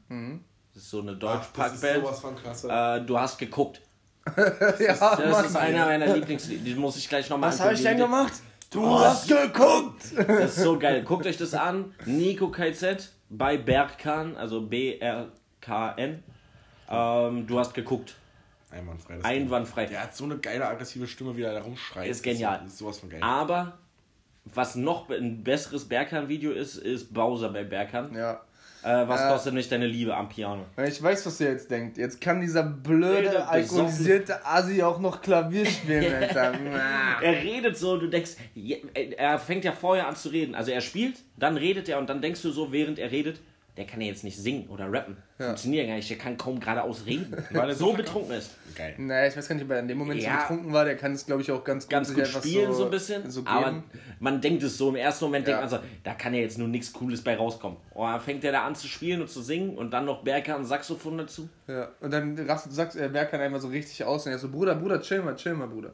Das ist so eine Ach, das ist Deutsch-Punk-Band. sowas von klasse. Äh, du hast geguckt. Ja, Das ist einer meiner Lieblingslieder. Die muss ich gleich nochmal Was habe ich denn gemacht? Du hast geguckt! Das ist so geil. Guckt euch das an. Nico KZ bei Bergkan, also B-R-K-N. Ähm, du hast geguckt. Einwandfrei. das Einwandfrei. Der hat so eine geile aggressive Stimme, wie er da rumschreit. Ist genial. Das ist sowas von geil. Aber was noch ein besseres Bergkan-Video ist, ist Bowser bei Bergkan. Ja. Äh, was Äh, kostet nicht deine Liebe am Piano? Ich weiß, was ihr jetzt denkt. Jetzt kann dieser blöde, alkoholisierte Asi auch noch Klavier spielen, Alter. Er redet so, du denkst, er fängt ja vorher an zu reden. Also er spielt, dann redet er und dann denkst du so, während er redet, der kann ja jetzt nicht singen oder rappen. Funktioniert ja gar nicht, der kann kaum geradeaus reden, weil er so betrunken ist. geil. naja, ich weiß gar nicht, ob er in dem Moment Ja. so betrunken war. Der kann es, glaube ich, auch ganz gut, Ganz gut spielen so, ein bisschen, So aber man denkt es so, im ersten Moment Ja. denkt man so, da kann ja jetzt nur nichts Cooles bei rauskommen. Oh, dann fängt er da an zu spielen und zu singen und dann noch Berker und Saxophon dazu. Ja. Und dann rastet, sagt er, Berkan einmal so richtig aus und er so, Bruder, Bruder, chill mal, chill mal, Bruder.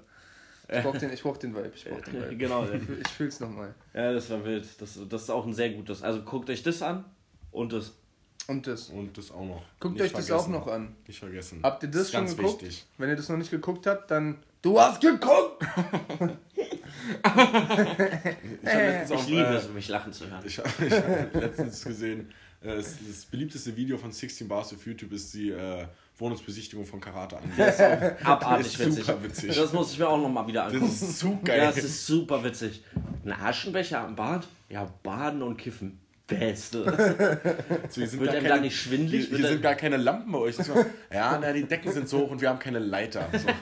Ich brauch den, ich brauch den Vibe, ich brauch den Vibe. genau. Ich, ich fühl's nochmal. Ja, das war wild. Das, das ist auch ein sehr gutes. Also guckt euch das an und das. Und das. Und das auch noch. Guckt Nicht euch das auch noch an. Nicht vergessen. Habt ihr das, ist schon ganz geguckt? wichtig. Wenn ihr das noch nicht geguckt habt, dann. Du hast geguckt! Ich habe letztens, Ich liebe äh, es, mich lachen zu hören. ich hab, ich hab letztens gesehen, äh, das, das beliebteste Video von 16 Bars auf YouTube ist die äh, Wohnungsbesichtigung von Karate an. Das Abartig ist witzig. super witzig. Das muss ich mir auch nochmal wieder angucken. das ist zu geil. Ja, das ist super witzig. Ein Aschenbecher am Bad? Ja, baden und kiffen. Beste. So, hier sind Wird gar einem keine, da nicht schwindelig? Hier, hier er- sind gar keine Lampen bei euch. So, ja, na, die Decken sind so hoch und wir haben keine Leiter. So.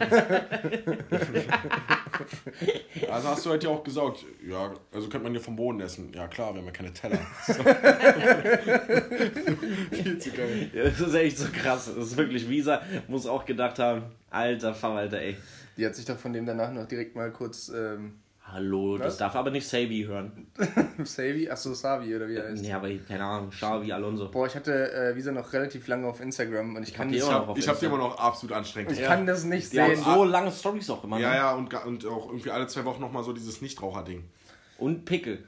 Also hast du heute ja auch gesagt, ja, also könnte man hier vom Boden essen. Ja klar, wir haben ja keine Teller. So. Viel zu geil. Ja, Das ist echt so krass. Das ist wirklich, Visa muss auch gedacht haben, alter Verwalter, ey. Die hat sich doch von dem danach noch direkt mal kurz. Ähm, Hallo, das Was? darf aber nicht Savi hören. Savy? Achso, Savi oder wie er heißt. Nee, aber keine Ahnung, Xavi Alonso. Boah, ich hatte äh, Visa noch relativ lange auf Instagram und ich kann, die das, immer Ich noch auf habe ich hab die immer noch absolut anstrengend. ich kann das nicht Die haben sehen. so lange Stories auch immer. Ja, ne? ja, und, und auch irgendwie alle zwei Wochen nochmal so dieses Nichtraucher-Ding. Und Pickel.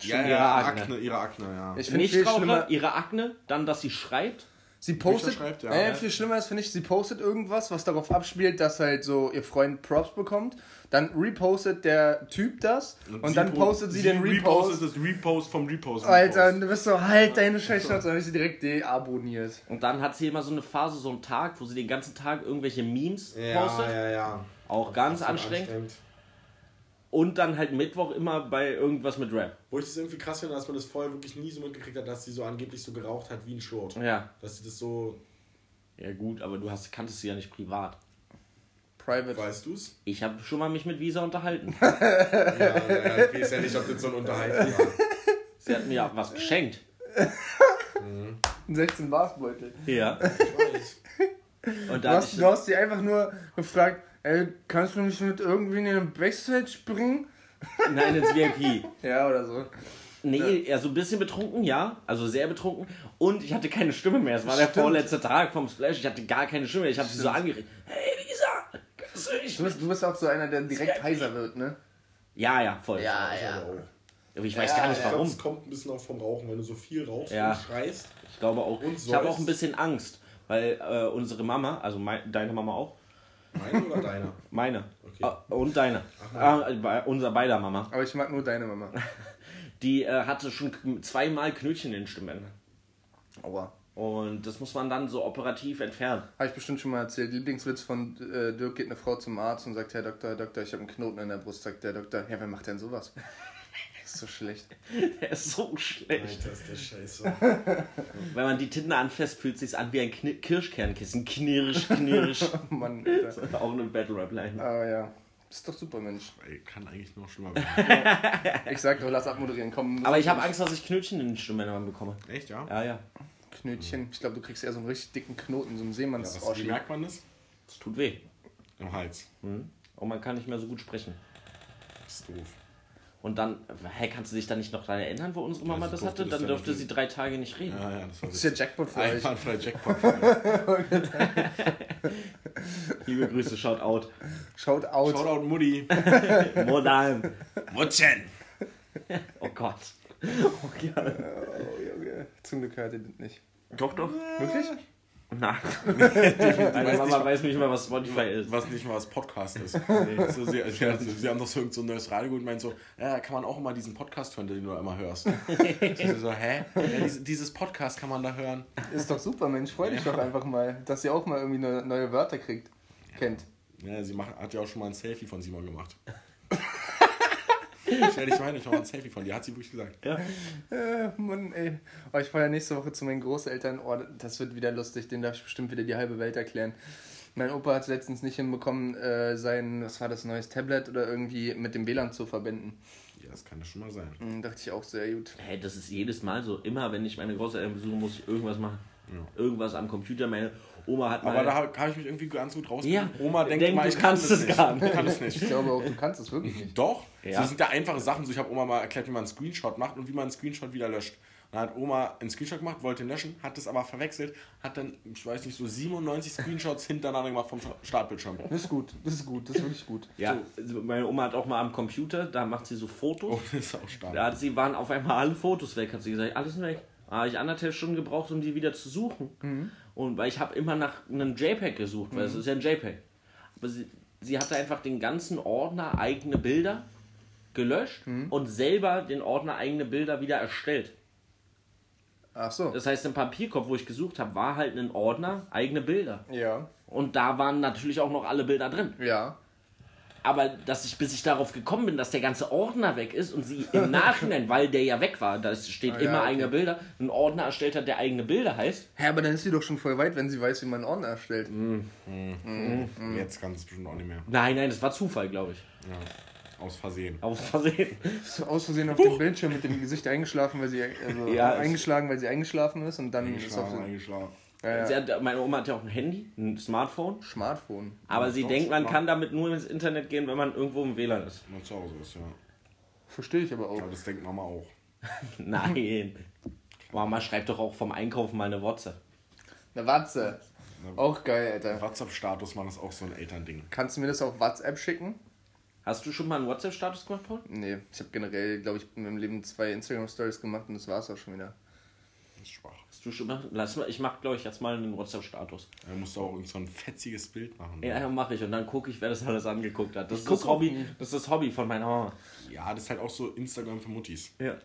Ja, ihre ja, Akne. Akne, ihre Akne, ja. Ich Nichtraucher, schlimmer. ihre Akne, dann, dass sie schreibt. Sie postet, schreibt, ja. äh, Ja. viel schlimmer ist, finde ich, sie postet irgendwas, was darauf abspielt, dass halt so ihr Freund Props bekommt. Dann repostet der Typ das und, sie dann po- postet sie, den repostet Repost. das Repost vom Repost. Alter, und Repost. du bist so, halt deine Scheiße, dann habe ich sie direkt deabonniert. Und dann hat sie immer so eine Phase, so einen Tag, wo sie den ganzen Tag irgendwelche Memes Ja, postet. ja, ja. Auch ganz Absolut anstrengend. Und dann halt Mittwoch immer bei irgendwas mit Rap. Wo ich das irgendwie krass finde, dass man das vorher wirklich nie so mitgekriegt hat, dass sie so angeblich so geraucht hat wie ein Short. Ja. Dass sie das so, Ja gut, aber du hast, kanntest sie ja nicht privat. Private. weißt du's? Ich habe schon mal mich mit Visa unterhalten. Ja, ich weiß ja nicht, ob das so ein Unterhalten war. Sie hat mir ja was geschenkt. Ein 16 Barsbeutel. Ja. Ich weiß. Und Du dann hast, du hast sie einfach nur gefragt, ey, kannst du mich mit irgendwie in den Backstage bringen? nein, ins VIP. Ja, oder so. Nee, ja, so ein bisschen betrunken, ja. Also sehr betrunken. Und ich hatte keine Stimme mehr. Es war der Stimmt. vorletzte Tag vom Splash. Ich hatte gar keine Stimme. Ich habe sie so angeregt. Hey, kannst du nicht Du bist, du bist auch so einer, der direkt heiser wird, ne? Ja, ja, voll. ja. Aber auch. Aber ich weiß Ja, gar nicht warum. es kommt ein bisschen auch vom Rauchen, wenn du so viel rauchst Ja. und schreist. Ich glaube auch. Und Ich habe auch ein bisschen Angst. Weil äh, unsere Mama, also mein, deine Mama auch, Meine oder deiner? meine Okay. Ah, und deine, ah, bei- unser beider Mama, Aber ich mag nur deine Mama. die äh, hatte schon zweimal Knötchen in den Stimmbändern. Aua. Und das muss man dann so operativ entfernen. Habe ich bestimmt schon mal erzählt. Lieblingswitz von äh, Dirk geht eine Frau zum Arzt und sagt, Herr Doktor, Herr Doktor, ich habe einen Knoten in der Brust. Sagt der Doktor, ja, wer macht denn sowas? Das ist so schlecht. Der ist so schlecht. Alter, ist der Scheiße. Wenn man die Titten anfasst, fühlt sich an wie ein Kni Kirschkernkissen. Knirsch, knirsch. Oh Mann, Alter. auch eine Battle Rap Line. Aber ja. Ist doch super, Mensch. Ey, kann eigentlich noch schlimmer werden. Ich sag doch, lass abmoderieren. Komm. Aber ich habe Angst, dass ich Knötchen in den Stimmbändern bekomme. Echt, ja? Ja, ja. Knötchen. Ich glaube, du kriegst eher so einen richtig dicken Knoten, so einen ja Seemanns was, wie merkt man das? Das tut weh. Im Hals. Mhm. Und man kann nicht mehr so gut sprechen. Das ist doof. Und dann, hä, kannst du dich dann nicht noch daran erinnern, wo unsere Mama das durfte hatte? das Dann dürfte sie drei Tage nicht reden. Ja, ja, das war Das ist ja Jackpot für euch. Einwandfrei Jackpot. Liebe Grüße, shout out. Shout out. Shoutout Mutti. Modern. Mutchen. Oh Gott. Oh ja. Oh, Junge. Zum Glück hört ihr das nicht. Doch, doch. Wirklich? Nein. Meine Mama nicht, weiß nicht mal, was Spotify ist. Was nicht mal was Podcast ist. so, sie, sie, sie haben doch so, so ein neues Radio und meinen so, ja, kann man auch immer diesen Podcast hören, den du immer hörst. sie so, hä? Ja, dieses, Podcast kann man da hören. Ist doch super, Mensch. Freu dich doch einfach mal, dass ihr auch mal irgendwie neue, neue Wörter kriegt. Kennt. Ja, sie macht, hat ja auch schon mal ein Selfie von Simon gemacht. Stell dich mal hin, ich mach mal ein Selfie von dir, hat sie wirklich gesagt. Ja. Äh, Mann, ey. Oh, ich fahre ja nächste Woche zu meinen Großeltern. Oh, das wird wieder lustig. Den darf ich bestimmt wieder die halbe Welt erklären. Mein Opa hat es letztens nicht hinbekommen, äh, sein, was war das, neues Tablet oder irgendwie mit dem WLAN zu verbinden. Ja, das kann das schon mal sein. Hm, dachte ich auch sehr gut. Hey, das ist jedes Mal so. Immer wenn ich meine Großeltern besuche, muss ich irgendwas machen. Irgendwas am Computer. Meine Oma hat mal. Aber da habe ich mich irgendwie ganz gut rausgefunden. Ja, Oma denkt immer, du ich kann kannst das es nicht. gar nicht. Ich kann es nicht. Ich glaube auch, du kannst es wirklich nicht. Doch, Ja. das sind ja einfache Sachen. So, ich habe Oma mal erklärt, wie man einen Screenshot macht und wie man einen Screenshot wieder löscht. Dann hat Oma einen Screenshot gemacht, wollte ihn löschen, hat das aber verwechselt, hat dann, ich weiß nicht, so 97 Screenshots hintereinander gemacht vom Startbildschirm. Das ist gut, das ist gut, das ist wirklich gut. ja, also meine Oma hat auch mal am Computer, da macht sie so Fotos. Oh, das ist auch stark. Da hat sie waren auf einmal alle Fotos weg, hat sie gesagt, alles weg. Da habe ich anderthalb Stunden gebraucht, um die wieder zu suchen. Mhm. Und weil ich habe immer nach einem JPEG gesucht, weil es ist ja ein JPEG. Aber sie, sie hatte einfach den ganzen Ordner eigene Bilder gelöscht Mhm. und selber den Ordner eigene Bilder wieder erstellt. Ach so. Das heißt, im Papierkorb, wo ich gesucht habe, war halt ein Ordner eigene Bilder. Ja. Und da waren natürlich auch noch alle Bilder drin. Ja. Aber dass ich, bis ich darauf gekommen bin, dass der ganze Ordner weg ist und sie im Nachhinein, weil der ja weg war, da steht Ah, ja, immer okay. eigene Bilder, einen Ordner erstellt hat, der eigene Bilder heißt. Hä, aber dann ist sie doch schon voll weit, wenn sie weiß, wie man einen Ordner erstellt. Jetzt kann es bestimmt auch nicht mehr. Nein, nein, das war Zufall, glaube ich. Ja. Aus Versehen. Aus Versehen. Aus Versehen auf dem Bildschirm mit dem Gesicht eingeschlafen, weil sie also Ja, es- eingeschlagen, weil sie eingeschlafen ist und dann ist auf Eingeschlafen. Ja, ja. Sie hat, meine Oma hat ja auch ein Handy, ein Smartphone. Smartphone. Aber sie doch, denkt, man Smart- kann damit nur ins Internet gehen, wenn man irgendwo im WLAN ist. Wenn man zu Hause ist, ja. Verstehe ich aber auch. Aber das denkt Mama auch. Nein. Mama schreibt doch auch vom Einkaufen mal eine WhatsApp. Eine Watze. Auch geil, Alter. WhatsApp-Status, man ist auch so ein Elternding. Kannst du mir das auf WhatsApp schicken? Hast du schon mal einen WhatsApp-Status gemacht, Paul? Nee, ich habe generell, glaube ich, in meinem Leben zwei Instagram-Stories gemacht und das war's auch schon wieder. Das ist schwach. Du? Lass mal, ich mach, glaube ich, jetzt mal einen WhatsApp-Status. Da musst du auch irgend so ein fetziges Bild machen. Ja, ja mache ich und dann gucke ich, wer das alles angeguckt hat. Das ist das Hobby, das ist das Hobby von meiner Mama. Ja, das ist halt auch so Instagram für Muttis. Ja.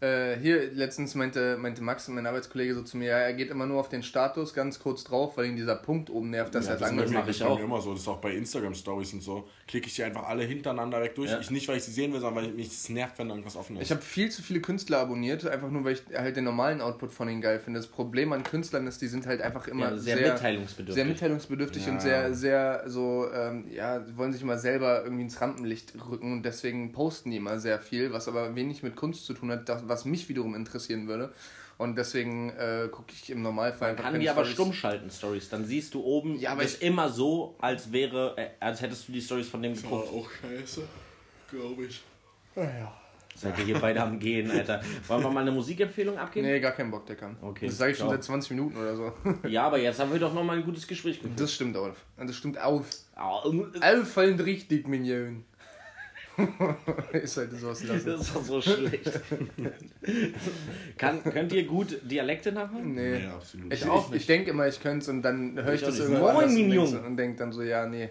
Äh, hier, letztens meinte, meinte Max, mein Arbeitskollege, so zu mir, ja, er geht immer nur auf den Status ganz kurz drauf, weil ihn dieser Punkt oben nervt, dass Ja, er das lang ist bei mir- mach ich auch. mir immer so. Das ist auch bei Instagram-Stories und so. Klicke ich die einfach alle hintereinander weg durch. Ja. Ich nicht, weil ich sie sehen will, sondern weil mich das nervt, wenn irgendwas offen ist. Ich habe viel zu viele Künstler abonniert, einfach nur, weil ich halt den normalen Output von ihnen geil finde. Das Problem an Künstlern ist, die sind halt einfach immer Ja, sehr sehr, mitteilungsbedürftig. sehr mitteilungsbedürftig Ja. und sehr, sehr so, ähm, ja, sie wollen sich immer selber irgendwie ins Rampenlicht rücken und deswegen posten die immer sehr viel, was aber wenig mit Kunst zu tun hat, das, was mich wiederum interessieren würde. Und deswegen äh, gucke ich im Normalfall einfach Kann die aber stumm schalten, Stories. Dann siehst du oben Ja, aber das ich- immer so, als wäre, äh, als hättest du die Stories von dem geguckt. auch scheiße, glaube ich. Seid ihr hier beide am Gehen, Alter. Wollen wir mal eine Musikempfehlung abgeben? Nee, gar keinen Bock, Deckern. Okay, Das sage ich schon seit 20 Minuten oder so. Ja, aber jetzt haben wir doch noch mal ein gutes Gespräch geführt. Das stimmt auf. Das stimmt auf. Ah, äh, Allfallend richtig, Minion. ist halt sowas lassen. Das ist doch so schlecht. Kann, könnt ihr gut Dialekte nachmachen? Nee. Nee, absolut. Ich, Ich auch ich, nicht. ich denke immer, ich könnte es und dann höre ich Ich das irgendwo Moin, anders und Mignon. denk- und denke dann so, ja, nee,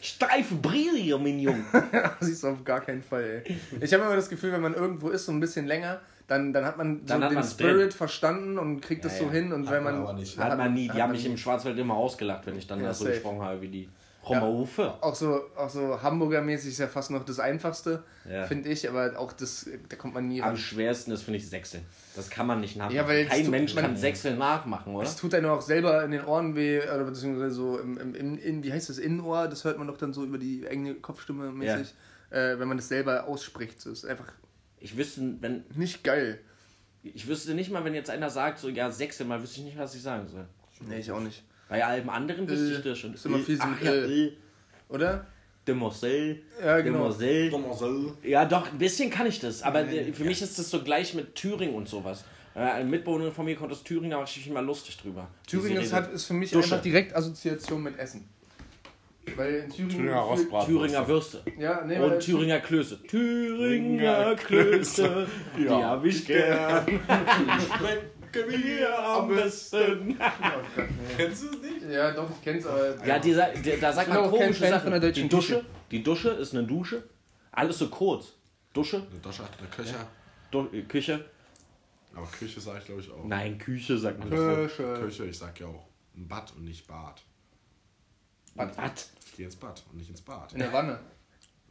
Steife Brille, mein Junge. das ist auf gar keinen Fall, ey. Ich habe immer das Gefühl, wenn man irgendwo ist, so ein bisschen länger, dann, dann hat man so Dann hat den Spirit drin. verstanden und kriegt das Ja, so ja. hin und Hat wenn man man... aber nicht. Hat man nie. Die hat haben mich nie. im Schwarzwald immer ausgelacht, wenn ich dann Ja, da so safe. gesprochen habe wie die Romaufe. Auch so, auch so Hamburger-mäßig ist ja fast noch das Einfachste, Ja. finde ich, aber auch das, da kommt man nie Am ran. schwersten ist, finde ich, Sechseln. Das kann man nicht nachmachen. Ja, weil Kein Mensch man- kann Sechseln nachmachen, oder? Es tut einem auch selber in den Ohren weh, oder beziehungsweise so im, im, im in, wie heißt das, Innenohr, das hört man doch dann so über die eigene Kopfstimme mäßig, äh, wenn man das selber ausspricht. Das ist einfach Ich wüsste, wenn, nicht geil. ich wüsste nicht mal, wenn jetzt einer sagt, so, ja, Sechseln, mal wüsste ich nicht, was ich sagen soll. Nee, ich auch nicht. Bei allem anderen wüsste Äh, ich das schon. ist immer viel so Ach, ja, äh, Oder? Demoiselle. Ja, genau. Demoiselle. Marcel. Ja, doch, ein bisschen kann ich das. Aber äh, für mich ist das so gleich mit Thüringen und sowas. Äh, Eine Mitbewohnerin von mir konnte das Thüringen, da war ich immer lustig drüber. Thüringen ist, hat, ist für mich Dusche. einfach direkt Assoziation mit Essen. Weil in Thüringen. Thüringer. Thüringer Würste. Ja, nee, Und Thüringer Klöße. Thüringer Klöße, die hab ich gern. Mir Am besten. Kennst du es nicht? Ja, doch, ich kenn's, aber. Ja, dieser, der, da sagt man komische Sachen. von der deutschen die Dusche, die Dusche ist eine Dusche. Alles so kurz. Dusche, Eine Dusche, eine Küche. du äh, Küche. Aber Küche sag ich glaube ich auch. Nein, Küche sagt man. Küche. Küche, ich sag ja auch. Ein Bad und nicht Bad. Was? Was? Ich gehe ins Bad und nicht ins Bad. In der Wanne.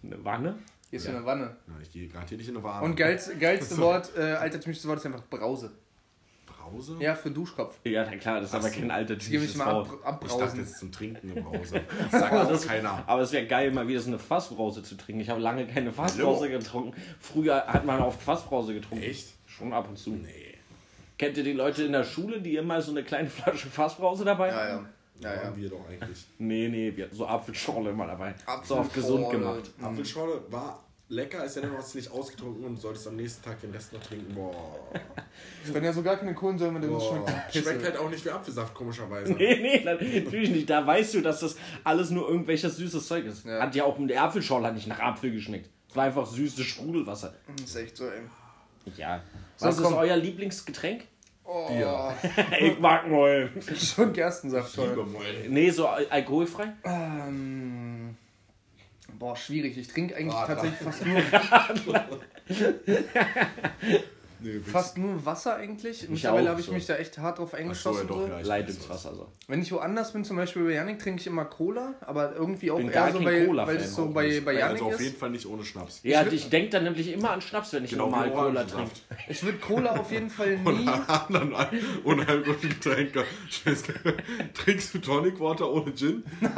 Eine Wanne? Hier ist ja eine Wanne. Ja, ich gehe garantiert nicht in eine Warme. Und geilste, geilste Wort, äh, altertümliches Wort ist einfach Brause. Brause? Ja, für Duschkopf. Ja, na klar, das ist aber so. kein alter gebe ich ab, Ich dachte jetzt zum Trinken eine Brause. Das sagt auch keiner. Aber es wäre geil, mal wieder so eine Fassbrause zu trinken. Ich habe lange keine Fassbrause getrunken. Früher hat man oft Fassbrause getrunken. Echt? Schon ab und zu. Nee. Kennt ihr die Leute in der Schule, die immer so eine kleine Flasche Fassbrause dabei Ja, haben? ja. Ja, ja. Haben wir doch eigentlich. Nee, nee, wir hatten so Apfelschorle immer dabei. so auf gesund Apfelschorle. gemacht. Apfelschorle war lecker, ist ja dann hast du nicht ausgetrunken und solltest am nächsten Tag den Rest noch trinken. Boah. Wenn ja so gar keine Kohlensäure drin ist, schmeckt Schmeckt halt auch nicht wie Apfelsaft, komischerweise. Nee, nee, natürlich nicht. Da weißt du, dass das alles nur irgendwelches süßes Zeug ist. Ja. Hat ja auch der Apfelschorle nicht nach Apfel geschmeckt. Es war einfach süßes Sprudelwasser. Das ist echt so, ey. Ja. So, Was ist komm. euer Lieblingsgetränk? Oh, ich mag mal. schon Gerstensaft, toll. Übermollen. Nee, so al alkoholfrei? Ähm, boah, schwierig. Ich trinke eigentlich Ah, tatsächlich fast nur, Nee, fast nur Wasser eigentlich. Mittlerweile habe ich so. mich da echt hart drauf eingeschossen. so. ja. ich Leitungswasser so. Wenn ich woanders bin, zum Beispiel bei Janik, trinke ich immer Cola, aber irgendwie auch Bin eher gar so, kein weil, es so bei, bei Janik Also auf jeden Fall nicht ohne Schnaps. Ja, ich denke dann nämlich immer an Schnaps, wenn ich Genau normal Cola trinke. Ich würde Cola auf jeden Fall nie. anderen Al- unalkoholischen Getränke. Trinkst du Tonic Water ohne Gin? Nein.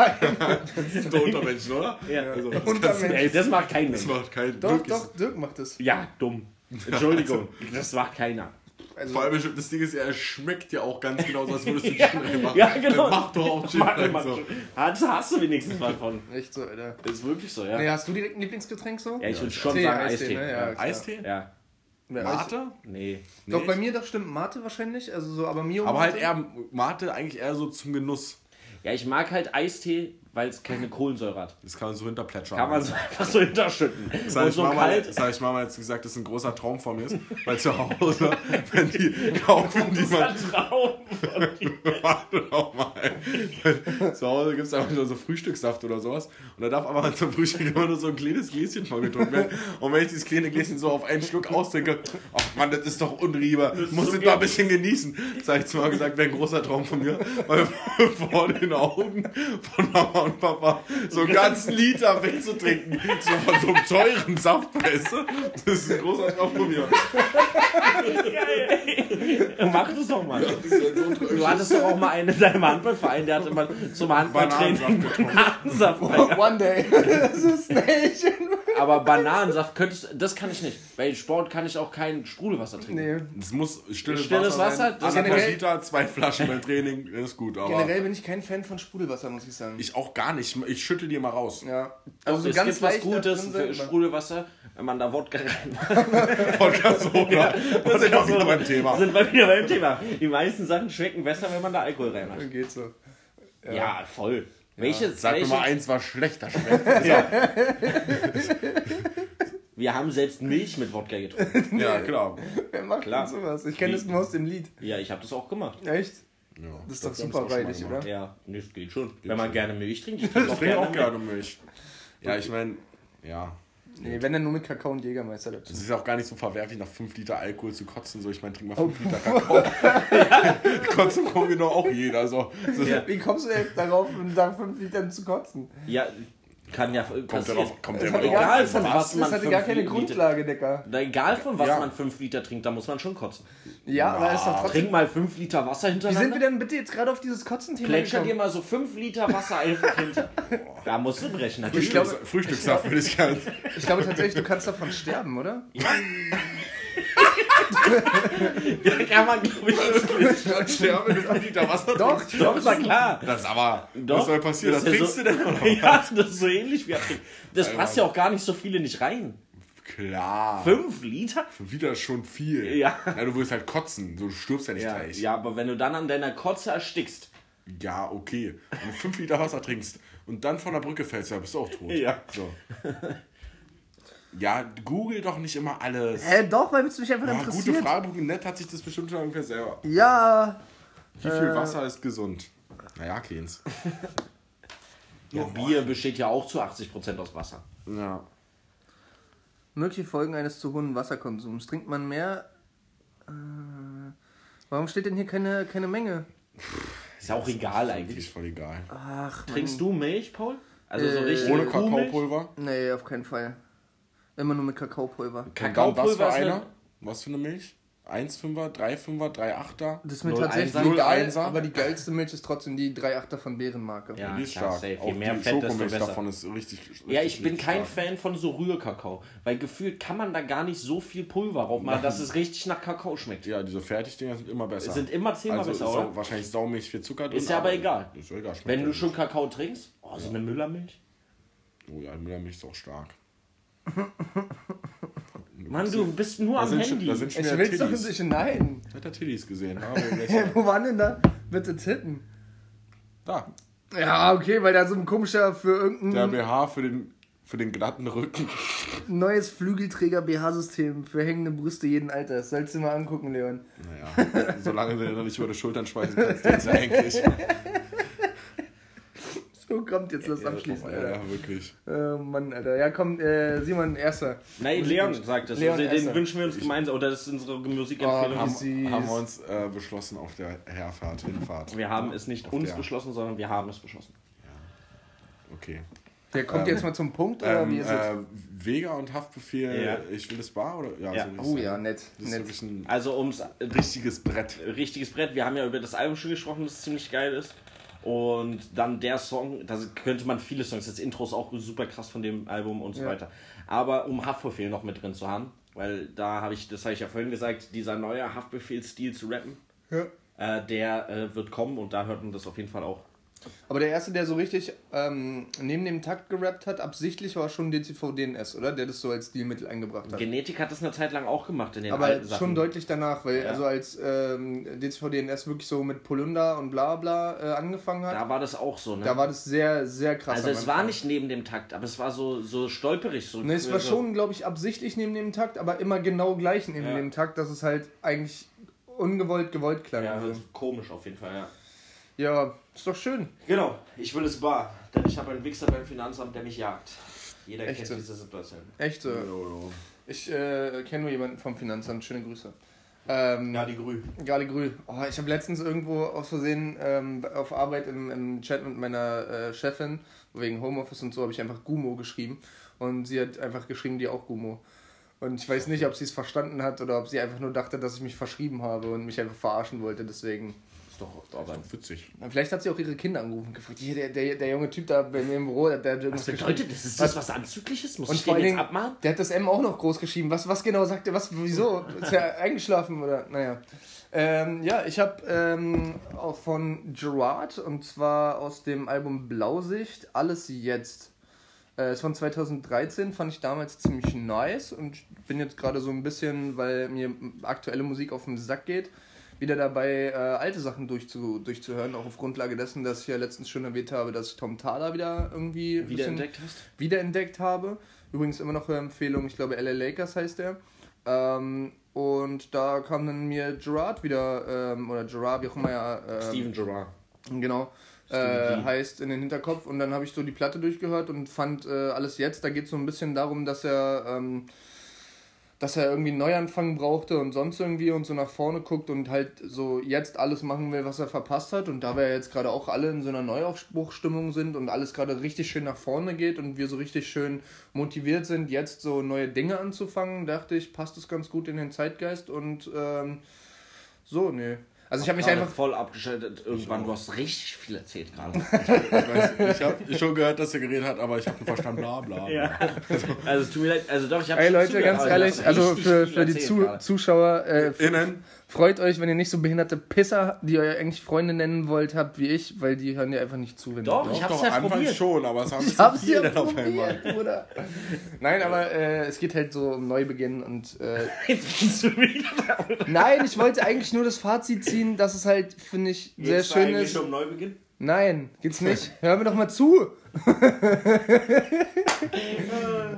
das ist doch Untermenschen, oder? Ja. Also, das, Untermensch. Ey, das macht kein das Mensch. macht keinen Doch, doch, Dirk macht das. Ja, dumm. Entschuldigung, das macht keiner. Also, Vor allem, das Ding ist ja, er schmeckt ja auch ganz genau so, als würdest du Gin reinmachen. Ja, genau. Dann mach doch auch Gin Mach, rein. mach So. schon. Hast, du wenigstens was von. echt so, Alter. Ist wirklich so, ja. Nee, hast du direkt ein Lieblingsgetränk so? Ja, ich würde schon Tee, sagen Eistee, Eistee. ne? Ja. Eistee? Ja. Ja, Mate? Nee. Doch, bei mir doch stimmt Mate wahrscheinlich. Also so, aber Mio Aber halt Mate. eher Mate eigentlich eher so zum Genuss. Ja, ich mag halt Eistee, weil es keine Kohlensäure hat. Das kann man so hinterplätschern. Kann man so einfach so hinterschütten. Das habe ich, so das hab ich Mama jetzt gesagt, das ist ein großer Traum von mir ist. Weil zu Hause, wenn die kaufen, die man. Traum. Warte doch mal. Zu Hause gibt es einfach nur so Frühstückssaft oder sowas. Und da darf aber zum Frühstück immer nur so ein kleines Gläschen von getrunken werden. Und wenn ich dieses kleine Gläschen so auf einen Schluck austrinke, ach Mann, das ist doch unrieber. Muss das mal ein bisschen genießen. Das habe ich zu Mama gesagt, wäre ein großer Traum von mir. Weil vor den Augen von Mama und Papa so einen ganzen Liter wegzutrinken. So von so einem teuren Saft, weißt du? Das ist ein großer Traum von mir. Mach das doch mal. Das Du hattest doch auch mal einen in deinem Handballverein, der hat immer zum Handballtraining Bananensaft getrunken. Bananensaft. One day. das ist nicht. Aber Bananensaft könntest das kann ich nicht. Bei Sport kann ich auch kein Sprudelwasser trinken. Nee. Es muss stilles, Stilles Wasser, Wasser, sein. das generell- Liter, zwei Flaschen beim Training, das ist gut. Aber Generell bin ich kein Fan von Sprudelwasser, muss ich sagen. ich auch gar nicht. Ich schüttel dir mal raus. ja. Also Also so es ganz gibt was Gutes für aber- Sprudelwasser, wenn man da Wodka reinmacht. Podcast oder? Das sind wir wieder beim Thema. Sind wir wieder beim Thema. Die meisten Sachen schmecken besser, wenn man da Alkohol reinmacht. Geht so. Ja, voll. Welche, Sag welche, Nummer eins war schlechter schmeckt. Wir haben selbst Milch mit Wodka getrunken. ja, klar. Wer macht Klar. denn sowas? Ich kenne das nur aus dem Lied. Ja, ich habe das auch gemacht. Echt? Ja, Das ist doch super schon gemacht. oder? Ja, das geht schon. wenn man gerne Milch trinkt, ich trinke auch gerne auch Milch. gerne Milch. Ja, ich meine, ja. Nee, wenn dann nur mit Kakao und Jägermeister dazu. Es ist auch gar nicht so verwerflich, nach 5 Liter Alkohol zu kotzen. So, ich meine, trink mal Oh. 5 Liter Kakao. Kotzen kommt genau auch jeder. So. So, Ja. Wie kommst du jetzt darauf, nach 5 Litern zu kotzen? Ja, kann ja Kommt passieren. darauf, kommt Das ja hat immer egal von was. was man Das hatte gar fünf keine Liter- Grundlage, Decker. Na, egal von was Ja. man 5 Liter trinkt, da muss man schon kotzen. Ja, aber ist doch trotzdem. Trink mal 5 Liter Wasser Wie sind wir hintereinander. denn bitte jetzt gerade auf dieses Kotzen-Thema Plätscher dir mal so 5 Liter Wasser einfach hinter. Da musst du brechen. Natürlich. Ich glaube- Frühstückssaft würde ich gerne. Ich glaube tatsächlich, du kannst davon sterben, oder? kann man, glaube ich, wirklich. Ich sterbe, wenn du 5 Liter Wasser Doch, trinkst. Doch, war klar. Das ist aber. Doch. was soll passieren? Das Das, ist ja trinkst so- du denn? Oder? Ja, das ist so ähnlich wie Abtrinken. Das passt ja auch gar nicht so viele nicht rein. Klar. 5 Liter? 5 Liter ist schon viel. Ja. ja. Du willst halt kotzen. So, du stirbst ja nicht Ja, gleich. ja, aber wenn du dann an deiner Kotze erstickst, Ja, okay. Wenn du 5 Liter Wasser trinkst und dann von der Brücke fällst, ja, bist du auch tot. Ja. So. Ja, google doch nicht immer alles. Hä, doch, weil es mich einfach Ja, gute interessiert. Frage.net hat sich das bestimmt schon ungefähr selber. Ja, Wie viel Äh. Wasser ist gesund? Naja, keins. Ja, Bier besteht ja auch zu 80% aus Wasser. Ja. mögliche Folgen eines zu hohen Wasserkonsums. Trinkt man mehr? Äh, warum steht denn hier keine, keine Menge? Ist ja auch egal Eigentlich eigentlich. voll egal. Ach, Trinkst du Milch, Paul? Also so Äh, richtig Ohne Kuhmilch? Kakaopulver? Nee, auf keinen Fall. Immer nur mit Kakaopulver. Dann was Kakaopulver für ist einer? eine- Was für eine Milch? 1,5er, 3,5er, 3,8er? Das ist mir 0,1er. tatsächlich 0,1er. geil, aber die geilste Milch ist trotzdem die 3,8er von Bärenmarke. Ja, die ist klar, stark. safe. Auch Je mehr die Fett, desto Schokomilch besser. davon ist richtig, richtig Ja, ich bin kein stark. Fan von so Rührkakao, weil gefühlt kann man da gar nicht so viel Pulver drauf machen, dass es richtig nach Kakao schmeckt. Ja, diese Fertigdinger sind immer besser. Sind immer zehnmal also besser, sau, oder? wahrscheinlich Saumilch, viel Zucker drin. Ist ja aber egal. Ist ja egal. Wenn ja du schon Kakao trinkst, oh, so eine Müllermilch. Oh ja, Müllermilch ist auch stark. Mann, du bist nur Da am schon, Handy. da sind schon Ich will's doch nicht. Nein. Hat er Tiddies gesehen? Wo waren denn da? Bitte Titten. da. Ja, okay, weil da so ein komischer für irgendein Der BH für den, für den glatten Rücken. neues Flügelträger-BH-System für hängende Brüste jeden Alters. Sollst du mal angucken, Leon. Naja, solange du noch nicht über die Schultern schmeißen kannst, geht's ja eigentlich. So, kommt jetzt, lass abschließen, Alter. Ja, wirklich. Oh Mann, Alter. Ja, komm, äh, Simon, erster. Nein, Leon sagt das. Leon also, den Esser. wünschen wir uns gemeinsam. Oder das ist unsere Musikempfehlung. Oh, Haben, haben wir uns äh, beschlossen auf der Herfahrt, Hinfahrt. wir haben es nicht Auf uns der- beschlossen, sondern wir haben es beschlossen. Okay. Der kommt jetzt mal zum Punkt, oder Ähm, wie ist es? äh, Vega und Haftbefehl, Ja. ich will das Bar oder? Ja, Ja. so Oh ja, nett, nett. Also ums richtiges Brett. richtiges Brett. Wir haben ja über das Album schon gesprochen, das ziemlich geil ist. Und dann der Song, da könnte man viele Songs, das Intro ist auch super krass von dem Album und so Ja. weiter. Aber um Haftbefehl noch mit drin zu haben, weil da habe ich, das habe ich ja vorhin gesagt, dieser neue Haftbefehl-Stil zu rappen, Ja. äh, der äh, wird kommen und da hört man das auf jeden Fall auch. Aber der erste, der so richtig ähm, neben dem Takt gerappt hat, absichtlich war schon DCV DNS, oder? Der das so als Stilmittel eingebracht hat. Genetik hat das eine Zeit lang auch gemacht in den Aber alten schon Sachen. deutlich danach, weil Ja. also als ähm, DCV DNS wirklich so mit Polunder und bla bla äh, angefangen hat, Da war das auch so, ne? da war das sehr, sehr krass. also es war nicht neben dem Takt, aber es war so, so stolperig. So, Ne, es war so- schon, glaube ich, absichtlich neben dem Takt, aber immer genau gleich neben Ja. dem Takt, dass es halt eigentlich ungewollt gewollt klang. Ja, also. komisch auf jeden Fall, ja. Ja, ist doch schön. Genau, ich will es bar, denn ich habe einen Wichser beim Finanzamt, der mich jagt. Jeder Echt kennt diese Situation. Echt so. Jo. Ich äh, kenne nur jemanden vom Finanzamt. Schöne Grüße. Ähm, Ja, die Grü. Gerade grün. Oh, ich habe letztens irgendwo aus Versehen ähm, auf Arbeit im, im Chat mit meiner äh, Chefin, wegen Homeoffice und so, habe ich einfach Gumo geschrieben. Und sie hat einfach geschrieben, die auch Gumo. Und ich weiß nicht, ob sie es verstanden hat oder ob sie einfach nur dachte, dass ich mich verschrieben habe und mich einfach verarschen wollte. Deswegen. Ist doch oft aber. Witzig. Vielleicht hat sie auch ihre Kinder angerufen und gefragt, hier, der, der, der junge Typ da bei mir im Büro, der, der Was bedeutet das? Ist das was Anzügliches? Muss und ich den jetzt abmachen? der hat das M auch noch groß geschrieben. Was, was genau sagt er? Was, wieso? Ist er eingeschlafen oder? Naja. Ähm, ja, ich habe ähm, auch von Gerard und zwar aus dem Album Blausicht Alles jetzt. Äh, ist von 2013, fand ich damals ziemlich nice und bin jetzt gerade so ein bisschen, weil mir aktuelle Musik auf den Sack geht, wieder dabei, äh, alte Sachen durchzu, durchzuhören, auch auf Grundlage dessen, dass ich ja letztens schon erwähnt habe, dass ich Tom Thaler wieder irgendwie Wiederentdeckt hast? wiederentdeckt habe. Übrigens immer noch eine Empfehlung, ich glaube LA Lakers heißt der. Ähm, und da kam dann mir Gerard wieder, ähm, oder Gerard, wie auch immer er ähm, Steven Gerrard. genau, äh, heißt in den Hinterkopf. Und dann habe ich so die Platte durchgehört und fand äh, alles jetzt. Da geht es so ein bisschen darum, dass er, ähm, dass er irgendwie einen Neuanfang brauchte und sonst irgendwie und so nach vorne guckt und halt so jetzt alles machen will, was er verpasst hat. Und da wir jetzt gerade auch alle in so einer Neuaufbruchstimmung sind und alles gerade richtig schön nach vorne geht und wir so richtig schön motiviert sind, jetzt so neue Dinge anzufangen, dachte ich, passt es ganz gut in den Zeitgeist und ähm, so, nee. Also ich habe mich einfach voll abgeschaltet irgendwann. Du hast richtig viel erzählt gerade. Ich, ich habe schon gehört, dass er geredet hat, aber ich habe verstanden, bla bla. bla. ja. Also es tut mir leid. Also doch, ich habe Ey schon Leute, zugehört, ganz ehrlich, also für, für die Zu gerade. Zuschauer, äh, Innen. Freut euch, wenn ihr nicht so behinderte Pisser, die ihr eigentlich Freunde nennen wollt, habt wie ich, weil die hören dir einfach nicht zu. Wenn Doch, du ich hab's Doch, ja Anfang probiert. schon, aber es haben ich hab's viel ja dann auf einmal. Bruder. Nein, aber äh, es geht halt so um Neubeginn und äh, Jetzt bist du wieder. nein, ich wollte eigentlich nur das Fazit ziehen, dass es halt, finde ich, sehr Geht's da schön eigentlich ist. um Neubeginn? Nein, geht's nicht. Hör mir doch mal zu.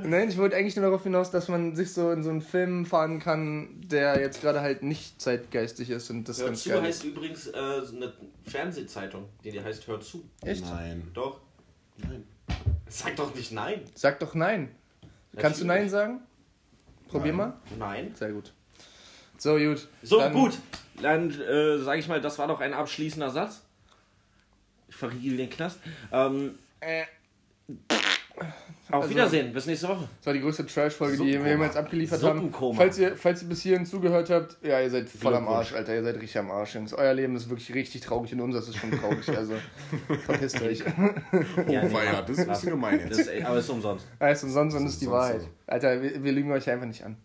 Nein, ich wollte eigentlich nur darauf hinaus, dass man sich so in so einen Film fahren kann, der jetzt gerade halt nicht zeitgeistig ist und das Hör ganz zu geil heißt ist. übrigens äh, so eine Fernsehzeitung, die, die heißt Hör zu. Echt? Nein. Doch. Nein. Sag doch nicht nein. Sag doch nein. Kannst du nein sagen? Probier mal. Nein. Sehr gut. So, gut. So, Dann- gut. Dann äh, sage ich mal, das war doch ein abschließender Satz. Ich verriegel den Knast. Ähm, Äh, auf Also- Wiedersehen. Bis nächste Woche. Das war die größte Trash-Folge, die wir jemals abgeliefert haben. Falls ihr, falls ihr bis hierhin zugehört habt, ja, ihr seid voll am. Arsch, Alter. Ihr seid richtig am Arsch, Jungs. Euer Leben ist wirklich richtig traurig und unseres ist schon traurig. Also, verpisst euch. Ja, nee, Weia, das ist ein bisschen gemein jetzt. Das, aber ist umsonst. Alles umsonst und das ist die Wahrheit. so. Alter, wir, wir lügen euch einfach nicht an.